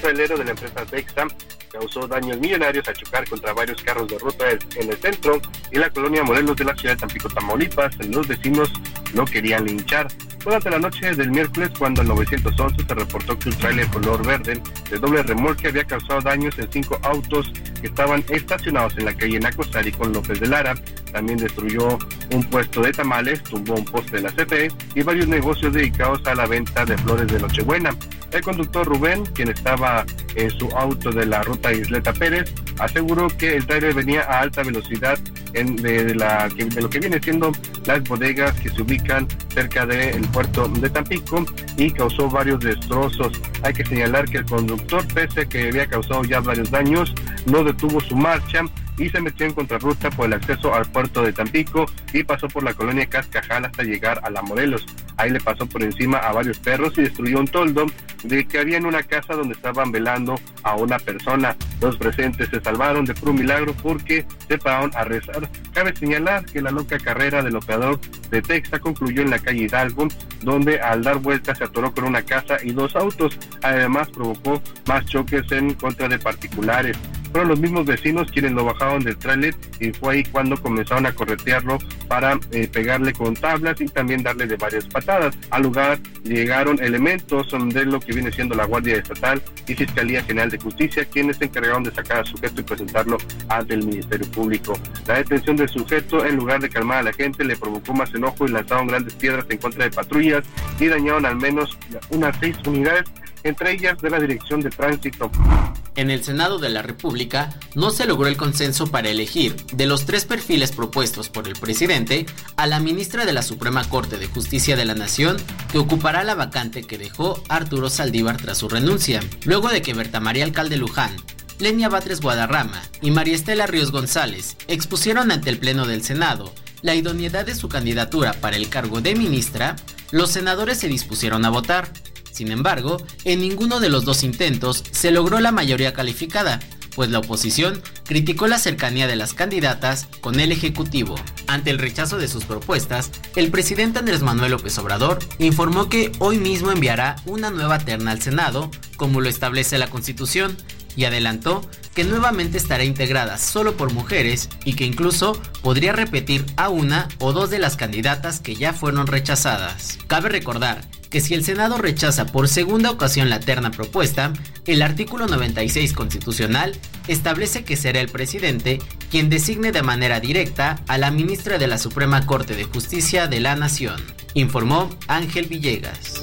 Trailero de la empresa Texam causó daños millonarios al chocar contra varios carros de ruta en el centro y la colonia Morelos de la ciudad de Tampico, Tamaulipas. Los vecinos no querían linchar. Durante la noche del miércoles, cuando al 911 se reportó que un tráiler color verde de doble remolque había causado daños en cinco autos que estaban estacionados en la calle Nacosari con López de Lara. También destruyó un puesto de tamales, tumbó un poste de la CFE y varios negocios dedicados a la venta de flores de Nochebuena. El conductor Rubén, quien estaba su auto de la ruta Isleta Pérez, aseguró que el tráiler venía a alta velocidad en, de, la, de lo que viene siendo las bodegas que se ubican cerca del puerto de Tampico y causó varios destrozos. Hay que señalar que el conductor, pese a que había causado ya varios daños, no detuvo su marcha y se metió en contrarruta por el acceso al puerto de Tampico y pasó por la colonia Cascajal hasta llegar a La Morelos. Ahí le pasó por encima a varios perros y destruyó un toldo de que había en una casa donde estaban velando a una persona. Los presentes se salvaron de un milagro porque se pararon a rezar. Cabe señalar que la loca carrera del operador de Texta concluyó en la calle Hidalgo, donde al dar vueltas se atoró con una casa y dos autos. Además provocó más choques en contra de particulares. Fueron los mismos vecinos quienes lo bajaron del tráiler y fue ahí cuando comenzaron a corretearlo para eh, pegarle con tablas y también darle de varias patadas. Al lugar llegaron elementos de lo que viene siendo la Guardia Estatal y Fiscalía General de Justicia, quienes se encargaron de sacar al sujeto y presentarlo ante el Ministerio Público. La detención del sujeto, en lugar de calmar a la gente, le provocó más enojo y lanzaron grandes piedras en contra de patrullas y dañaron al menos unas seis unidades entre ellas de la Dirección de Tránsito.
En el Senado de la República no se logró el consenso para elegir, de los tres perfiles propuestos por el presidente, a la ministra de la Suprema Corte de Justicia de la Nación, que ocupará la vacante que dejó Arturo Saldívar tras su renuncia, luego de que Berta María Alcalde Luján, Lenia Batres Guadarrama y María Estela Ríos González expusieron ante el Pleno del Senado la idoneidad de su candidatura para el cargo de ministra, los senadores se dispusieron a votar. Sin embargo, en ninguno de los dos intentos se logró la mayoría calificada, pues la oposición criticó la cercanía de las candidatas con el Ejecutivo. Ante el rechazo de sus propuestas, el presidente Andrés Manuel López Obrador informó que hoy mismo enviará una nueva terna al Senado, como lo establece la Constitución, y adelantó que nuevamente estará integrada solo por mujeres y que incluso podría repetir a una o dos de las candidatas que ya fueron rechazadas. Cabe recordar que si el Senado rechaza por segunda ocasión la terna propuesta, el artículo 96 constitucional establece que será el presidente quien designe de manera directa a la ministra de la Suprema Corte de Justicia de la Nación, informó Ángel Villegas.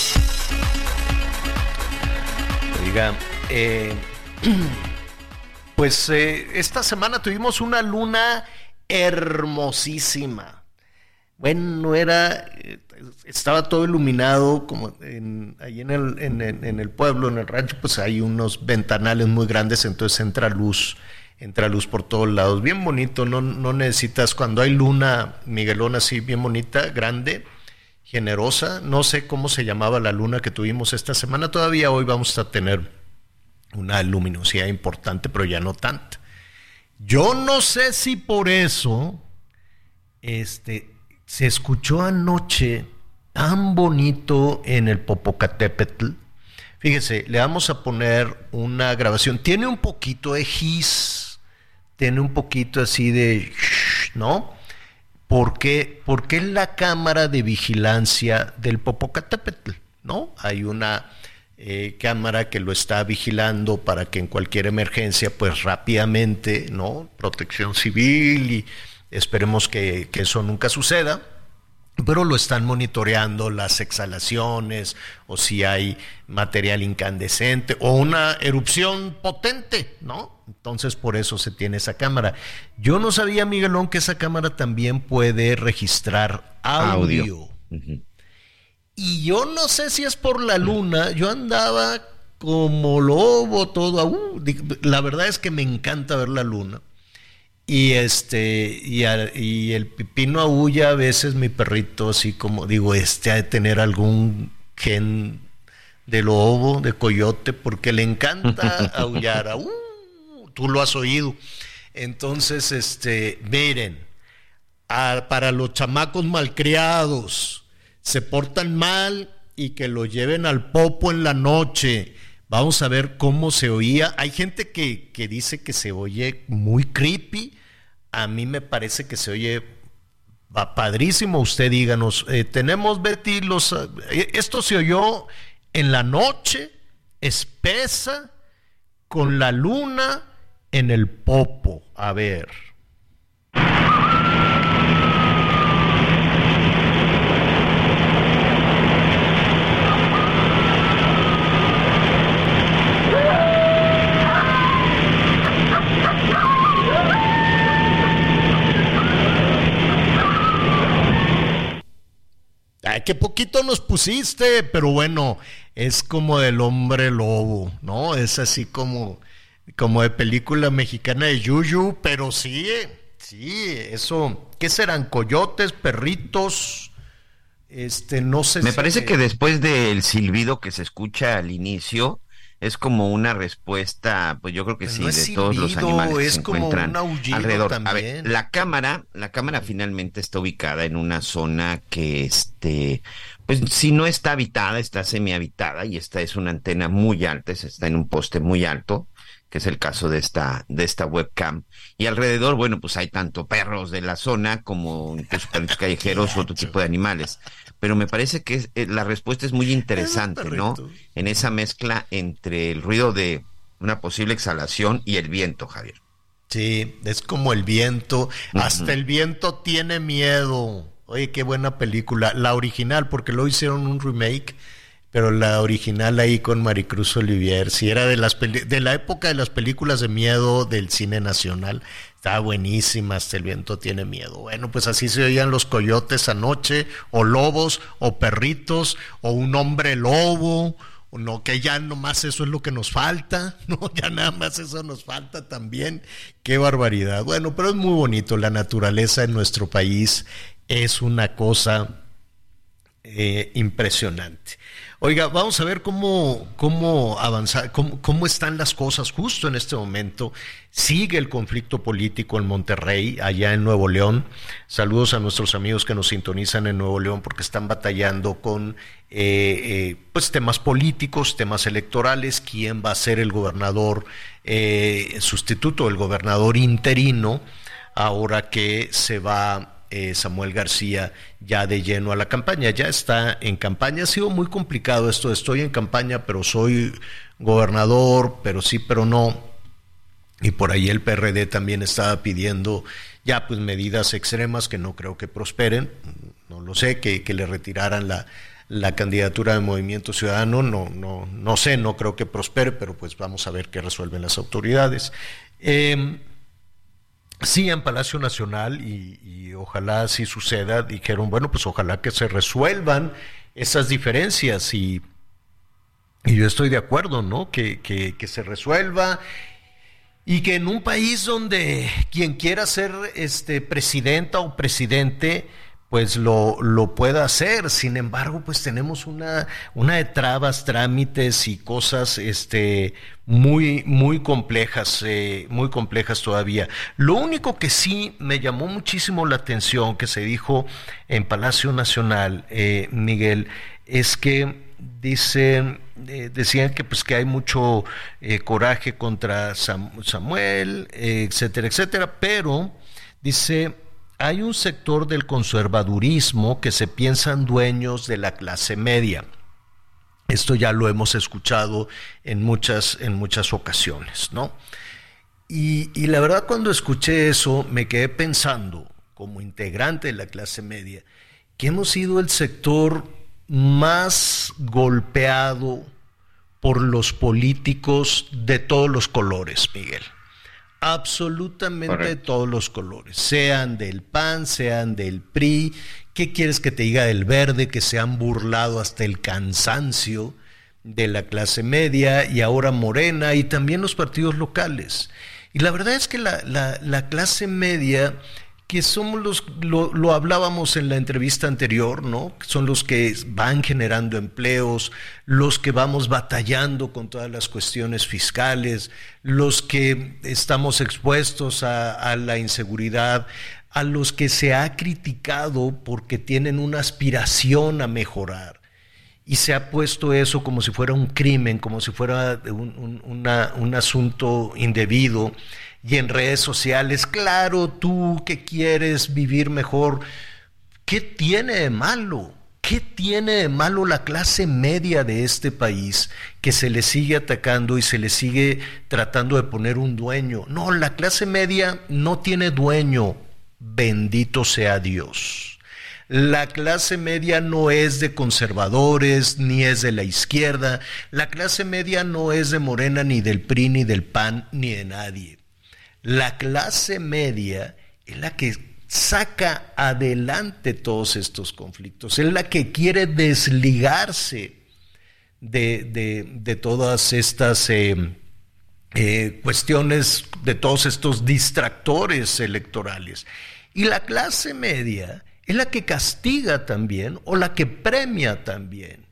Eh, pues eh, esta semana tuvimos una luna hermosísima. Bueno, era, eh, estaba todo iluminado, como en, ahí en el, en, el pueblo, en el rancho, pues hay unos ventanales muy grandes, entonces entra luz, entra luz por todos lados, bien bonito, no, no necesitas, cuando hay luna, Miguelón así, bien bonita, grande, generosa. No sé cómo se llamaba la luna que tuvimos esta semana. Todavía hoy vamos a tener una luminosidad importante, pero ya no tanta. Yo no sé si por eso este, se escuchó anoche tan bonito en el Popocatépetl. Fíjese, le vamos a poner una grabación. Tiene un poquito de gis, tiene un poquito así de, ¿no? Porque, porque es la cámara de vigilancia del Popocatépetl, ¿no? Hay una eh, cámara que lo está vigilando para que en cualquier emergencia, pues rápidamente, ¿no? Protección civil y esperemos que, que eso nunca suceda pero lo están monitoreando las exhalaciones o si hay material incandescente o una erupción potente, ¿no? Entonces por eso se tiene esa cámara. Yo no sabía, Miguelón, que esa cámara también puede registrar audio. Y yo no sé si es por la luna, yo andaba como lobo todo, uh, la verdad es que me encanta ver la luna. Y este, y, y, el pipino aúlla a veces mi perrito, así como digo, este ha de tener algún gen de lobo, de coyote, porque le encanta aullar. Uh, tú lo has oído. Entonces, este, miren, para los chamacos malcriados, se portan mal y que lo lleven al popo en la noche. Vamos a ver cómo se oía. Hay gente que, que dice que se oye muy creepy a mí me parece que se oye va padrísimo. Usted díganos, eh, tenemos Betty los. Eh, esto se oyó en la noche, espesa, con la luna en el popo. A ver. Ay, qué poquito nos pusiste, pero bueno, es como del hombre lobo, ¿no? Es así como, como de película mexicana de Yuyu, pero sí, sí, eso, ¿qué serán? ¿Coyotes, perritos? Este, no sé.
Me parece que después del silbido que se escucha al inicio, es como una respuesta, pues yo creo que sí, de todos los animales que se encuentran alrededor. A ver, la cámara, la cámara finalmente está ubicada en una zona que este, pues si no está habitada, está semihabitada y esta es una antena muy alta, está en un poste muy alto que es el caso de esta, de esta webcam. Y alrededor, bueno, pues hay tanto perros de la zona como incluso perros callejeros u otro tipo de animales pero me parece que eh, la respuesta es muy interesante, ¿no? En esa mezcla entre el ruido de una posible exhalación y el viento, Javier.
Sí, es como el viento, hasta el viento tiene miedo. Oye, qué buena película, la original, porque lo hicieron un remake, pero la original ahí con Maricruz Olivier, si era de las de la época de las películas de miedo del cine nacional. Está buenísima, hasta el viento tiene miedo. Bueno, pues así se oían los coyotes anoche, o lobos, o perritos, o un hombre lobo, no, que ya nomás eso es lo que nos falta, no, ya nada más eso nos falta también. Qué barbaridad. Bueno, pero es muy bonito, la naturaleza en nuestro país es una cosa eh, impresionante. Oiga, vamos a ver cómo, cómo avanzar, cómo, están las cosas justo en este momento. Sigue el conflicto político en Monterrey, allá en Nuevo León. Saludos a nuestros amigos que nos sintonizan en Nuevo León porque están batallando con eh, eh, pues temas políticos, temas electorales, quién va a ser el gobernador eh, sustituto, el gobernador interino, ahora que se va eh, Samuel García ya de lleno a la campaña. Ya está en campaña. Ha sido muy complicado esto. Estoy en campaña, pero soy gobernador, pero sí, pero no. Y por ahí el PRD también estaba pidiendo ya pues medidas extremas que no creo que prosperen. No lo sé, que, le retiraran la, la candidatura de Movimiento Ciudadano. No, no, no sé, no creo que prospere, pero pues vamos a ver qué resuelven las autoridades. Eh, sí en Palacio Nacional y, ojalá así suceda, dijeron, bueno, pues ojalá que se resuelvan esas diferencias y, y yo estoy de acuerdo, ¿no? Que, que, que, se resuelva y que en un país donde quien quiera ser este, presidenta o presidente, pues lo, lo pueda hacer. Sin embargo, pues tenemos una, una de trabas, trámites y cosas este, muy, muy complejas, eh, muy complejas todavía. Lo único que sí me llamó muchísimo la atención que se dijo en Palacio Nacional, eh, Miguel, es que dicen, eh, decían que pues que hay mucho coraje contra Samuel, etcétera, etcétera, pero dice hay un sector del conservadurismo que se piensan dueños de la clase media. Esto ya lo hemos escuchado en muchas, en muchas ocasiones, ¿no? Y, y la verdad cuando escuché eso me quedé pensando, como integrante de la clase media, que hemos sido el sector más golpeado por los políticos de todos los colores, Miguel absolutamente de todos los colores, sean del PAN, sean del PRI, ¿qué quieres que te diga del verde, que se han burlado hasta el cansancio de la clase media y ahora Morena y también los partidos locales? Y la verdad es que la, la, la clase media que somos los, lo, hablábamos en la entrevista anterior, ¿no? Son los que van generando empleos, los que vamos batallando con todas las cuestiones fiscales, los que estamos expuestos a, a la inseguridad, a los que se ha criticado porque tienen una aspiración a mejorar. Y se ha puesto eso como si fuera un crimen, como si fuera un, un asunto indebido y en redes sociales, claro, tú que quieres vivir mejor, ¿qué tiene de malo? ¿Qué tiene de malo la clase media de este país que se le sigue atacando y se le sigue tratando de poner un dueño? No, la clase media no tiene dueño, bendito sea Dios. La clase media no es de conservadores, ni es de la izquierda. La clase media no es de Morena, ni del PRI, ni del PAN, ni de nadie. La clase media es la que saca adelante todos estos conflictos, es la que quiere desligarse de, todas estas eh, eh, cuestiones, de todos estos distractores electorales. Y la clase media es la que castiga también o la que premia también.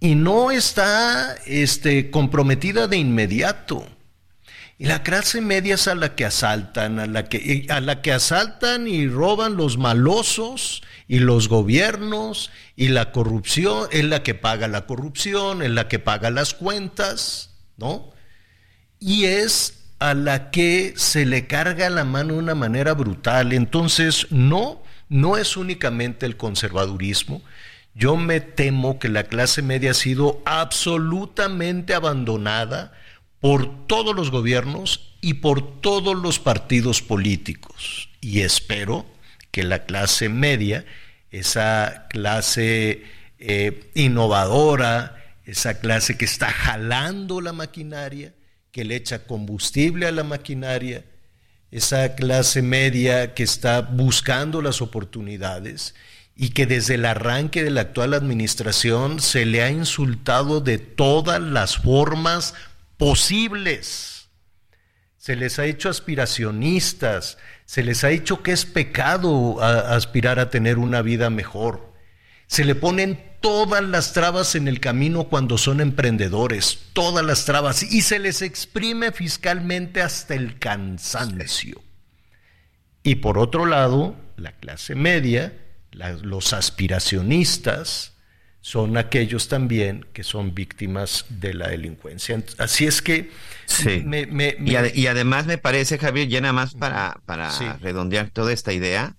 Y no está este, comprometida de inmediato. Y la clase media es a la que asaltan, a la que, a la que asaltan y roban los malosos y los gobiernos y la corrupción, es la que paga la corrupción, es la que paga las cuentas, ¿no? Y es a la que se le carga la mano de una manera brutal. Entonces, no, no es únicamente el conservadurismo. Yo me temo que la clase media ha sido absolutamente abandonada por todos los gobiernos y por todos los partidos políticos. Y espero que la clase media, esa clase eh, innovadora, esa clase que está jalando la maquinaria, que le echa combustible a la maquinaria, esa clase media que está buscando las oportunidades y que desde el arranque de la actual administración se le ha insultado de todas las formas posibles. Se les ha hecho aspiracionistas, se les ha dicho que es pecado aspirar a tener una vida mejor. Se le ponen todas las trabas en el camino cuando son emprendedores, todas las trabas, y se les exprime fiscalmente hasta el cansancio. Y por otro lado, la clase media, los aspiracionistas, son aquellos también que son víctimas de la delincuencia. Así es que...
Sí. y, además me parece, Javier, ya nada más para, para redondear toda esta idea,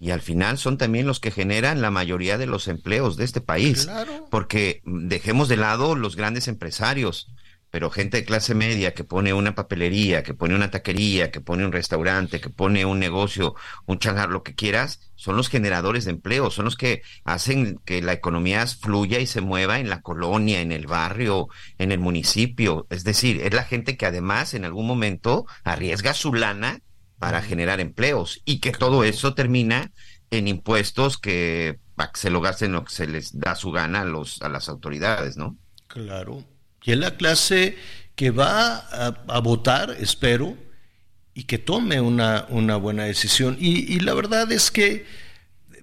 y al final son también los que generan la mayoría de los empleos de este país. Porque dejemos de lado los grandes empresarios, pero gente de clase media que pone una papelería, que pone una taquería, que pone un restaurante, que pone un negocio, un changar, lo que quieras, son los generadores de empleo, son los que hacen que la economía fluya y se mueva en la colonia, en el barrio, en el municipio. Es decir, es la gente que además en algún momento arriesga su lana para generar empleos y que todo eso termina en impuestos que se lo gasten lo que se les da su gana a, los, a las autoridades, ¿no?
Claro. Y es la clase que va a, votar, espero, y que tome una, una buena decisión. Y, y, la verdad es que,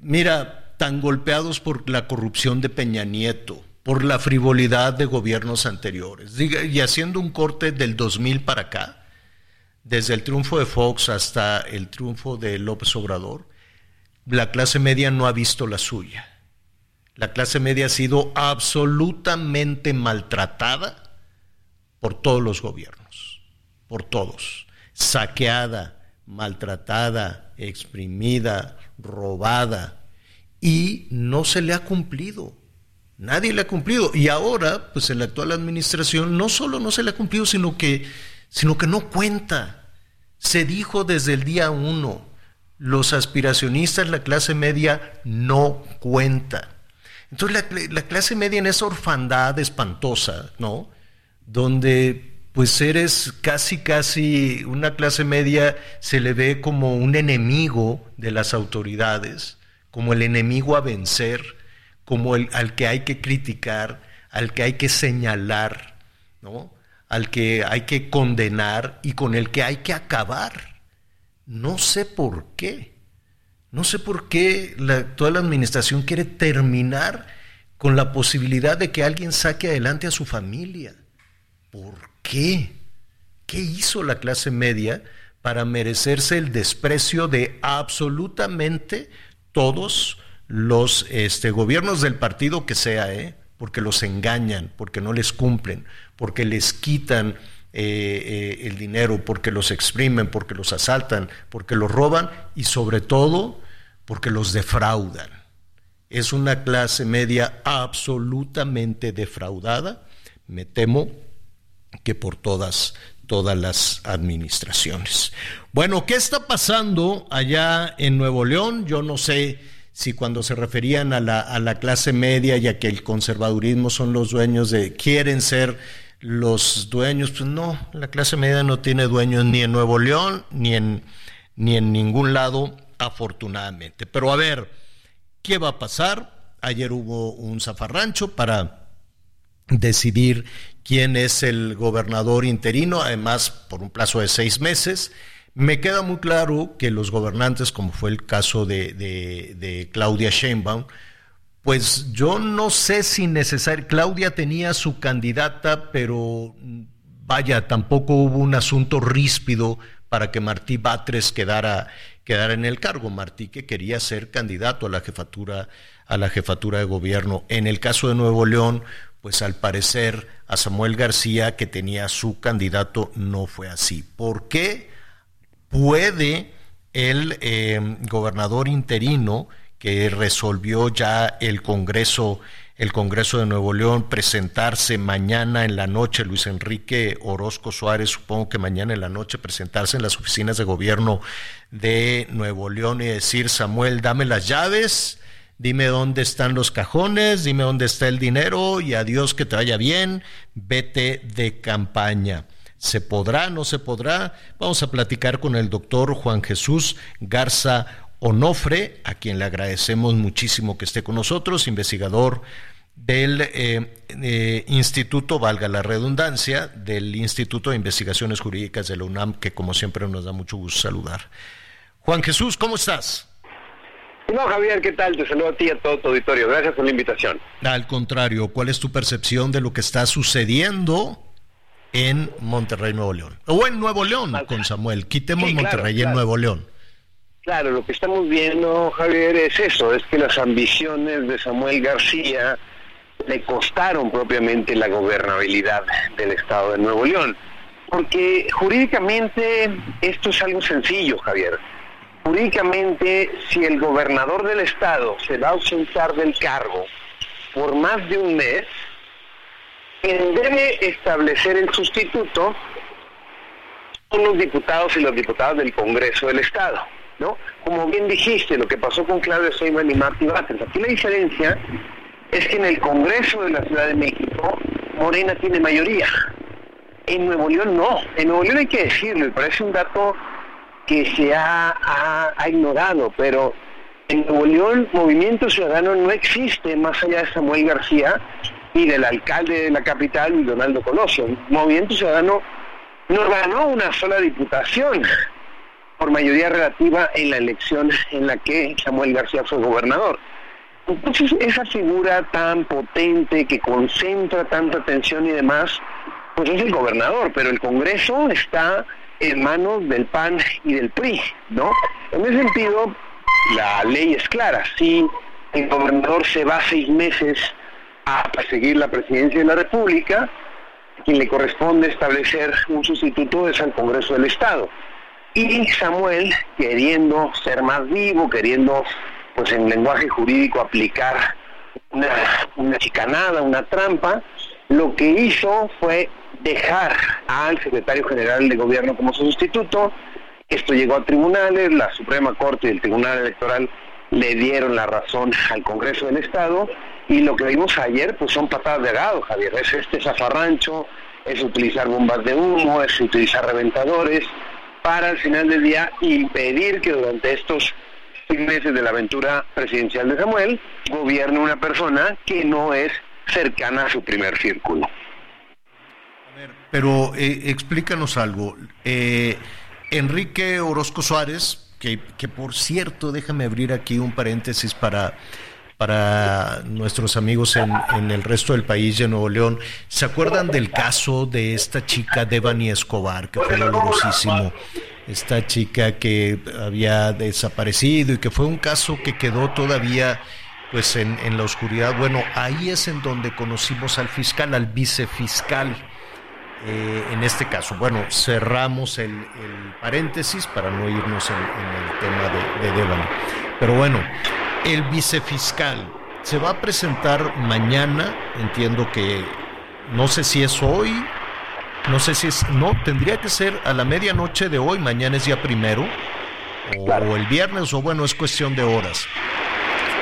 mira, tan golpeados por la corrupción de Peña Nieto, por la frivolidad de gobiernos anteriores, y haciendo un corte del 2000 para acá, desde el triunfo de Fox hasta el triunfo de López Obrador, la clase media no ha visto la suya. La clase media ha sido absolutamente maltratada por todos los gobiernos, por todos, saqueada, maltratada, exprimida, robada, y no se le ha cumplido. Nadie le ha cumplido. Y ahora, pues en la actual administración, no solo no se le ha cumplido, sino que sino que no cuenta. Se dijo desde el día uno, los aspiracionistas, la clase media, no cuenta. Entonces la, clase media en esa orfandad espantosa, ¿no? Donde pues eres casi, casi una clase media se le ve como un enemigo de las autoridades, como el enemigo a vencer, como el al que hay que criticar, al que hay que señalar, ¿no? al que hay que condenar y con el que hay que acabar. No sé por qué. No sé por qué la actual administración quiere terminar con la posibilidad de que alguien saque adelante a su familia. ¿Por qué? ¿Qué hizo la clase media para merecerse el desprecio de absolutamente todos los este, gobiernos del partido que sea, ¿eh? porque los engañan, porque no les cumplen, porque les quitan eh, eh, el dinero, porque los exprimen, porque los asaltan, porque los roban y sobre todo porque los defraudan. Es una clase media absolutamente defraudada, me temo que por todas todas las administraciones. Bueno, ¿qué está pasando allá en Nuevo León? Yo no sé si cuando se referían a la, a la clase media y a que el conservadurismo son los dueños de, quieren ser los dueños, pues no, la clase media no tiene dueños ni en Nuevo León ni en, ni en ningún lado, afortunadamente. Pero a ver, ¿qué va a pasar? Ayer hubo un zafarrancho para decidir quién es el gobernador interino, además por un plazo de seis meses. Me queda muy claro que los gobernantes, como fue el caso de, de, de Claudia Sheinbaum, pues yo no sé si necesario. Claudia tenía su candidata, pero vaya, tampoco hubo un asunto ríspido para que Martí Batres quedara, quedara en el cargo. Martí que quería ser candidato a la jefatura, a la jefatura de gobierno. En el caso de Nuevo León, pues al parecer a Samuel García, que tenía su candidato, no fue así. ¿Por qué puede el eh, gobernador interino que resolvió ya el Congreso, el Congreso de Nuevo León, presentarse mañana en la noche, Luis Enrique Orozco Suárez, supongo que mañana en la noche, presentarse en las oficinas de gobierno de Nuevo León y decir, Samuel, dame las llaves, dime dónde están los cajones, dime dónde está el dinero y adiós que te vaya bien, vete de campaña. ¿Se podrá? ¿No se podrá? Vamos a platicar con el doctor Juan Jesús Garza Onofre, a quien le agradecemos muchísimo que esté con nosotros, investigador del eh, eh, Instituto, valga la redundancia, del Instituto de Investigaciones Jurídicas de la UNAM, que como siempre nos da mucho gusto saludar. Juan Jesús, ¿cómo estás?
No, Javier, ¿qué tal? Te saludo a ti y a todo tu auditorio. Gracias por la invitación.
Al contrario, ¿cuál es tu percepción de lo que está sucediendo en Monterrey, Nuevo León? O en Nuevo León, con Samuel. Quitemos Monterrey en Nuevo León.
Claro, lo que estamos viendo, Javier, es eso, es que las ambiciones de Samuel García le costaron propiamente la gobernabilidad del Estado de Nuevo León. Porque jurídicamente esto es algo sencillo, Javier jurídicamente, si el gobernador del estado se va a ausentar del cargo por más de un mes, quien debe establecer el sustituto son los diputados y los diputados del Congreso del Estado, ¿no? Como bien dijiste, lo que pasó con Claudio Sheinbaum y Martí Batres. Aquí la diferencia es que en el Congreso de la Ciudad de México, Morena tiene mayoría. En Nuevo León no. En Nuevo León hay que decirlo, me parece un dato que se ha, ignorado, pero en Nuevo León Movimiento Ciudadano no existe más allá de Samuel García y del alcalde de la capital, y Donaldo Colosio. Movimiento Ciudadano no ganó una sola diputación por mayoría relativa en la elección en la que Samuel García fue gobernador. Entonces esa figura tan potente que concentra tanta atención y demás, pues es el gobernador, pero el Congreso está en manos del PAN y del PRI, ¿no? En ese sentido, la ley es clara. Si el gobernador se va seis meses a perseguir la presidencia de la República, quien le corresponde establecer un sustituto es al Congreso del Estado. Y Samuel, queriendo ser más vivo, queriendo, pues en lenguaje jurídico, aplicar una, chicanada, una trampa, lo que hizo fue dejar al secretario general de gobierno como su sustituto. Esto llegó a tribunales, la Suprema Corte y el Tribunal Electoral le dieron la razón al Congreso del Estado y lo que vimos ayer pues son patadas de gado, Javier. Es este zafarrancho, es utilizar bombas de humo, es utilizar reventadores para al final del día impedir que durante estos seis meses de la aventura presidencial de Samuel gobierne una persona que no es cercana a su primer círculo.
Pero eh, explícanos algo. Eh, Enrique Orozco Suárez, que, que, por cierto, déjame abrir aquí un paréntesis para, para nuestros amigos en, en, el resto del país de Nuevo León. ¿Se acuerdan del caso de esta chica Devani Escobar, que fue dolorosísimo? Esta chica que había desaparecido y que fue un caso que quedó todavía pues en, en la oscuridad. Bueno, ahí es en donde conocimos al fiscal, al vicefiscal eh, en este caso. Bueno, cerramos el, paréntesis para no irnos en, el tema de, de Pero bueno, el vicefiscal se va a presentar mañana, entiendo que no sé si es hoy, no sé si es, no, tendría que ser a la medianoche de hoy, mañana es día primero, o el viernes, o bueno, es cuestión de horas.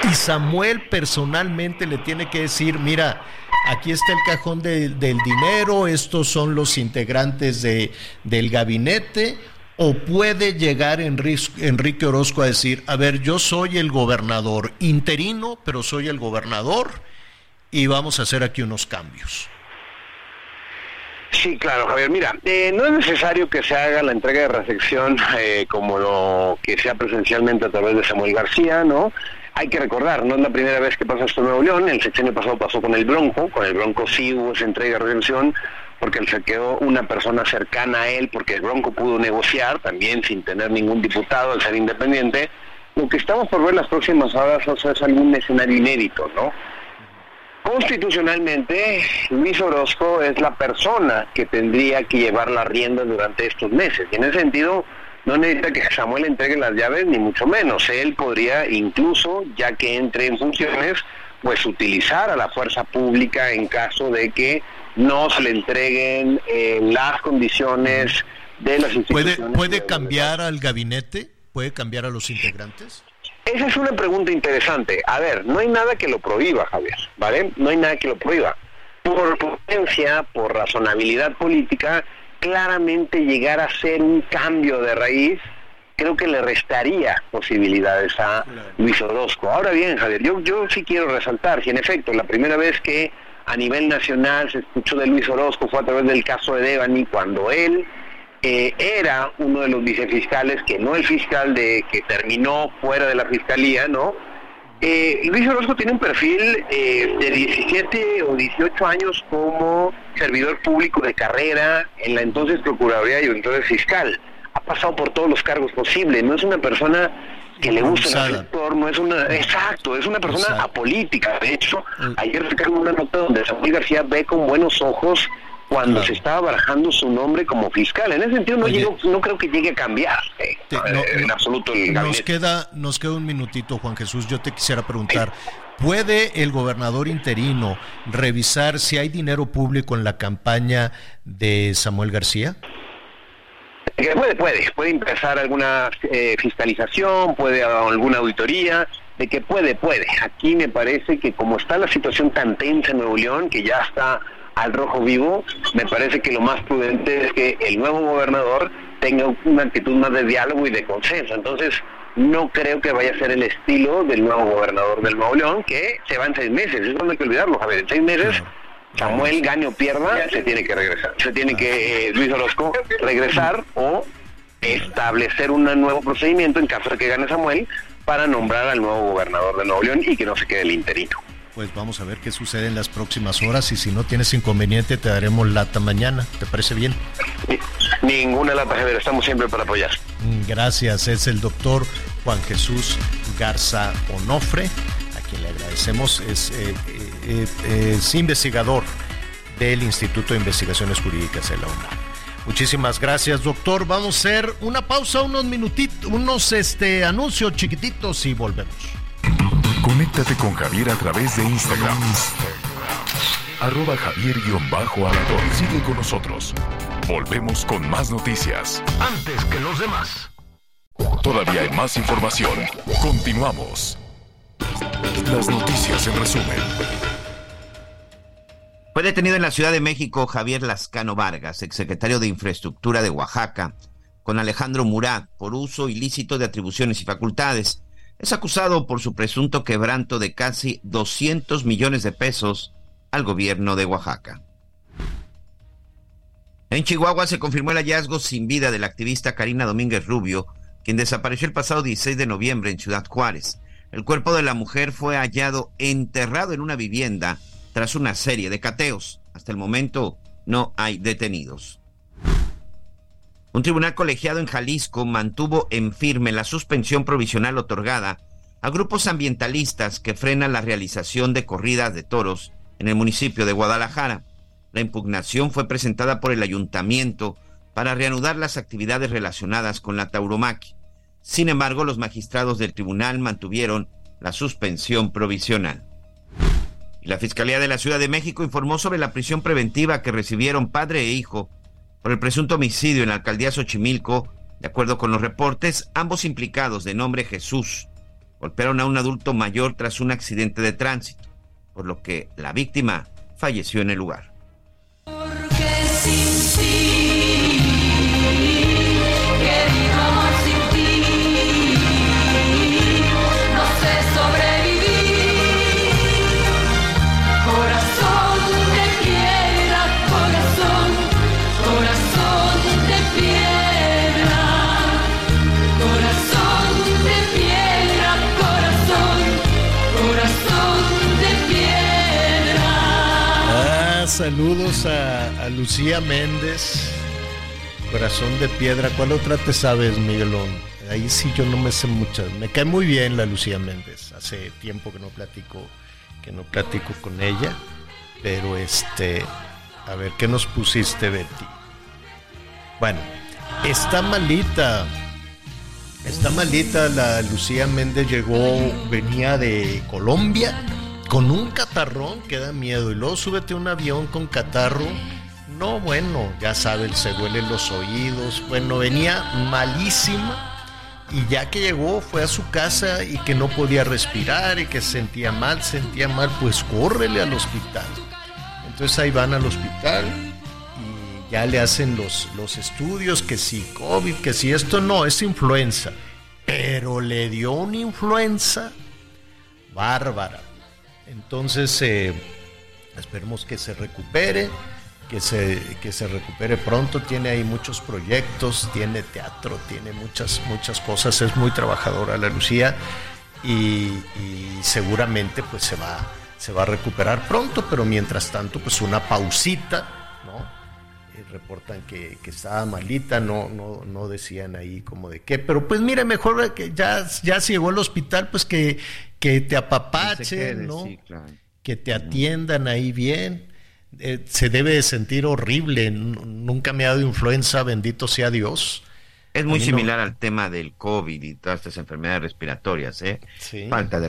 Y Samuel personalmente le tiene que decir, mira, aquí está el cajón del dinero, estos son los integrantes de, del gabinete, o puede llegar Enrique Orozco a decir, a ver, yo soy el gobernador interino, pero soy el gobernador y vamos a hacer aquí unos cambios.
Sí, claro, Javier. Mira, eh, no es necesario que se haga la entrega de recepción eh, como lo que sea presencialmente a través de Samuel García, ¿no? Hay que recordar, no es la primera vez que pasa esto en Nuevo León, el sexenio pasado pasó con el Bronco, con el Bronco sí hubo esa entrega de redención, porque se quedó una persona cercana a él, porque el Bronco pudo negociar también sin tener ningún diputado al ser independiente. Lo que estamos por ver las próximas horas es algún escenario inédito, ¿no? Constitucionalmente, Luis Orozco es la persona que tendría que llevar la rienda durante estos meses. Y en ese sentido, no necesita que Samuel entregue las llaves, ni mucho menos. Él podría incluso, ya que entre en funciones, pues utilizar a la fuerza pública en caso de que no se le entreguen eh, las condiciones de las instituciones.
¿Puede, puede cambiar al gabinete? ¿Puede cambiar a los integrantes?
Esa es una pregunta interesante. A ver, no hay nada que lo prohíba, Javier, ¿vale? No hay nada que lo prohíba. Por potencia, por razonabilidad política, claramente llegar a ser un cambio de raíz, creo que le restaría posibilidades a Luis Orozco. Ahora bien, Javier, yo, yo sí quiero resaltar, si en efecto la primera vez que a nivel nacional se escuchó de Luis Orozco fue a través del caso de Devani, cuando él eh, era uno de los vicefiscales, que no el fiscal de que terminó fuera de la fiscalía, ¿no? Eh, Luis Orozco tiene un perfil eh, de 17 o 18 años como servidor público de carrera en la entonces Procuraduría y entonces fiscal. Ha pasado por todos los cargos posibles, no es una persona que le gusta el sector, no es una, exacto, es una persona apolítica. De hecho, ayer sacaron una nota donde Samuel García ve con buenos ojos cuando se estaba barajando su nombre como fiscal. En ese sentido no, no creo que llegue a cambiar eh, en absoluto el
nos queda Nos queda un minutito, Juan Jesús. Yo te quisiera preguntar, ¿puede el gobernador interino revisar si hay dinero público en la campaña de Samuel García?
Puede, puede, puede empezar alguna eh, fiscalización, puede alguna auditoría, de que puede, puede. Aquí me parece que como está la situación tan tensa en Nuevo León, que ya está al rojo vivo, me parece que lo más prudente es que el nuevo gobernador tenga una actitud más de diálogo y de consenso. Entonces, no creo que vaya a ser el estilo del nuevo gobernador del Nuevo León, que se va en seis meses. Eso no hay que olvidarlo, ver, En seis meses, Samuel gane o pierda, se tiene que regresar. Se tiene que, eh, Luis Orozco, regresar o establecer un nuevo procedimiento en caso de que gane Samuel para nombrar al nuevo gobernador de Nuevo León y que no se quede el interino
pues vamos a ver qué sucede en las próximas horas y si no tienes inconveniente te daremos lata mañana. ¿Te parece bien?
Ninguna lata, Javier. Estamos siempre para apoyar.
Mm, gracias. Es el doctor Juan Jesús Garza Onofre, a quien le agradecemos. Es, eh, eh, eh, es investigador del Instituto de Investigaciones Jurídicas de la UNAM. Muchísimas gracias, doctor. Vamos a hacer una pausa, unos minutitos, unos este, anuncios chiquititos y volvemos.
Conéctate con Javier a través de Instagram. Arroba javier alador Sigue con nosotros. Volvemos con más noticias.
Antes que los demás.
Todavía hay más información. Continuamos. Las noticias en resumen.
Fue detenido en la Ciudad de México Javier Lascano Vargas, exsecretario de Infraestructura de Oaxaca, con Alejandro Murat por uso ilícito de atribuciones y facultades. Es acusado por su presunto quebranto de casi 200 millones de pesos al gobierno de Oaxaca. En Chihuahua se confirmó el hallazgo sin vida de la activista Karina Domínguez Rubio, quien desapareció el pasado 16 de noviembre en Ciudad Juárez. El cuerpo de la mujer fue hallado enterrado en una vivienda tras una serie de cateos. Hasta el momento no hay detenidos. Un tribunal colegiado en Jalisco mantuvo en firme la suspensión provisional otorgada a grupos ambientalistas que frenan la realización de corridas de toros en el municipio de Guadalajara. La impugnación fue presentada por el ayuntamiento para reanudar las actividades relacionadas con la tauromaquia. Sin embargo, los magistrados del tribunal mantuvieron la suspensión provisional. La Fiscalía de la Ciudad de México informó sobre la prisión preventiva que recibieron padre e hijo por el presunto homicidio en la alcaldía Xochimilco, de acuerdo con los reportes, ambos implicados de nombre Jesús golpearon a un adulto mayor tras un accidente de tránsito, por lo que la víctima falleció en el lugar.
Saludos a, Lucía Méndez, Corazón de Piedra. ¿Cuál otra te sabes, Miguelón? Ahí sí yo no me sé muchas. Me cae muy bien la Lucía Méndez. Hace tiempo que no platico, que no platico con ella. Pero este, a ver, ¿qué nos pusiste, Betty? Bueno, está malita. Está malita la Lucía Méndez llegó, venía de Colombia con un catarrón que da miedo. Y luego súbete a un avión con catarro. No, bueno, ya sabes, se huelen los oídos. Bueno, venía malísima. Y ya que llegó, fue a su casa y que no podía respirar y que sentía mal, sentía mal, pues córrele al hospital. Entonces ahí van al hospital y ya le hacen los, los estudios, que si COVID, que si esto no, es influenza. Pero le dio una influenza bárbara entonces, eh, esperemos que se recupere. que se, que se recupere pronto, tiene ahí muchos proyectos, tiene teatro, tiene muchas, muchas cosas, es muy trabajadora la Lucía y, seguramente pues se va, se va a recuperar pronto, pero mientras tanto pues una pausita, ¿no? Y reportan que, que, estaba malita, no, no, no decían ahí como de qué, pero pues mire, mejor que ya, ya se llegó al hospital, pues que, que te apapachen, ¿no? Que te atiendan ahí bien eh, se debe sentir horrible. Nunca me ha dado influenza, bendito sea Dios.
Es muy similar al tema del COVID y todas estas enfermedades respiratorias, ¿eh? Falta de,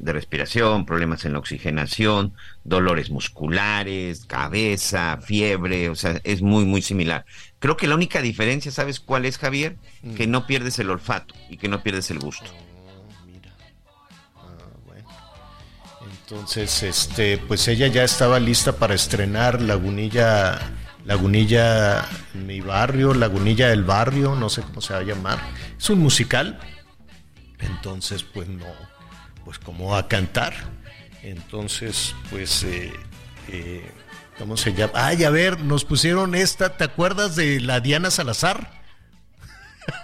de, respiración, problemas en la oxigenación, dolores musculares, cabeza, fiebre, o sea, es muy, muy similar. Creo que la única diferencia, ¿sabes cuál es, Javier? Mm. Que no pierdes el olfato y que no pierdes el gusto.
Entonces, este, pues ella ya estaba lista para estrenar Lagunilla, Lagunilla mi barrio, Lagunilla del barrio, no sé cómo se va a llamar. Es un musical. Entonces, pues no, pues cómo va a cantar. Entonces, pues, eh, eh, ¿cómo se llama? Ay, a ver, nos pusieron esta, ¿te acuerdas de la Diana Salazar?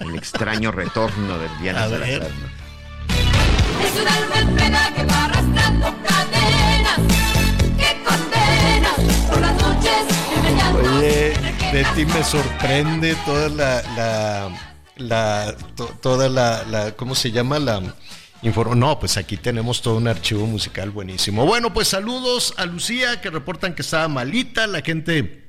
El extraño retorno de Diana Salazar.
Es un alma en que va arrastrando cadenas
Oye, Betty me sorprende toda la, la, la toda la, la, ¿cómo se llama? La informo. No, pues aquí tenemos todo un archivo musical buenísimo. Bueno, pues saludos a Lucía que reportan que estaba malita, la gente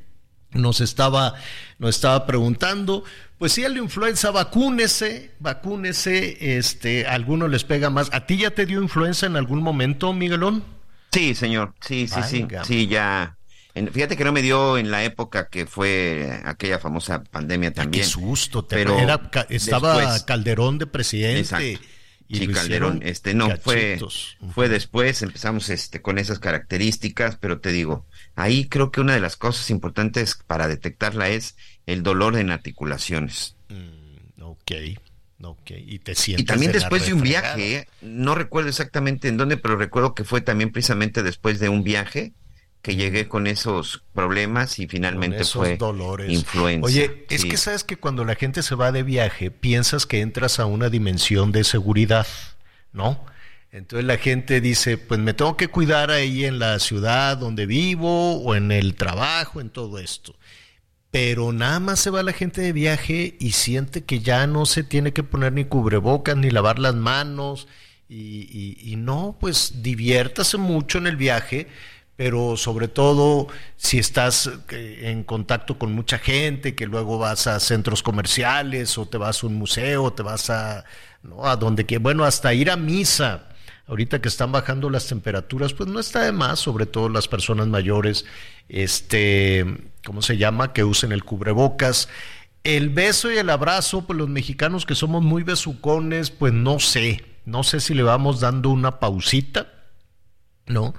nos estaba, nos estaba preguntando. Pues sí, a la influenza, vacúnese, vacúnese, este, a algunos les pega más. ¿A ti ya te dio influenza en algún momento, Miguelón?
Sí, señor, sí, sí, sí, sí, ya. Fíjate que no me dio en la época que fue aquella famosa pandemia también.
Qué susto, pero estaba Calderón de presidente.
Y sí, Calderón, este no, fue, fue después, empezamos este con esas características, pero te digo, ahí creo que una de las cosas importantes para detectarla es el dolor en articulaciones.
Mm, ok, ok, y te sientes.
Y también después de un viaje, no recuerdo exactamente en dónde, pero recuerdo que fue también precisamente después de un viaje que llegué con esos problemas y finalmente fue dolores.
Oye, es que sabes que cuando la gente se va de viaje, piensas que entras a una dimensión de seguridad, ¿no? Entonces la gente dice, pues me tengo que cuidar ahí en la ciudad donde vivo o en el trabajo, en todo esto. Pero nada más se va la gente de viaje y siente que ya no se tiene que poner ni cubrebocas ni lavar las manos y, y no, pues diviértase mucho en el viaje pero sobre todo si estás eh, en contacto con mucha gente, que luego vas a centros comerciales o te vas a un museo, te vas a, ¿no? a donde que, bueno, hasta ir a misa. Ahorita que están bajando las temperaturas, pues no está de más, sobre todo las personas mayores, este, ¿cómo se llama? Que usen el cubrebocas. El beso y el abrazo, pues los mexicanos que somos muy besucones, pues no sé, no sé si le vamos dando una pausita, ¿no?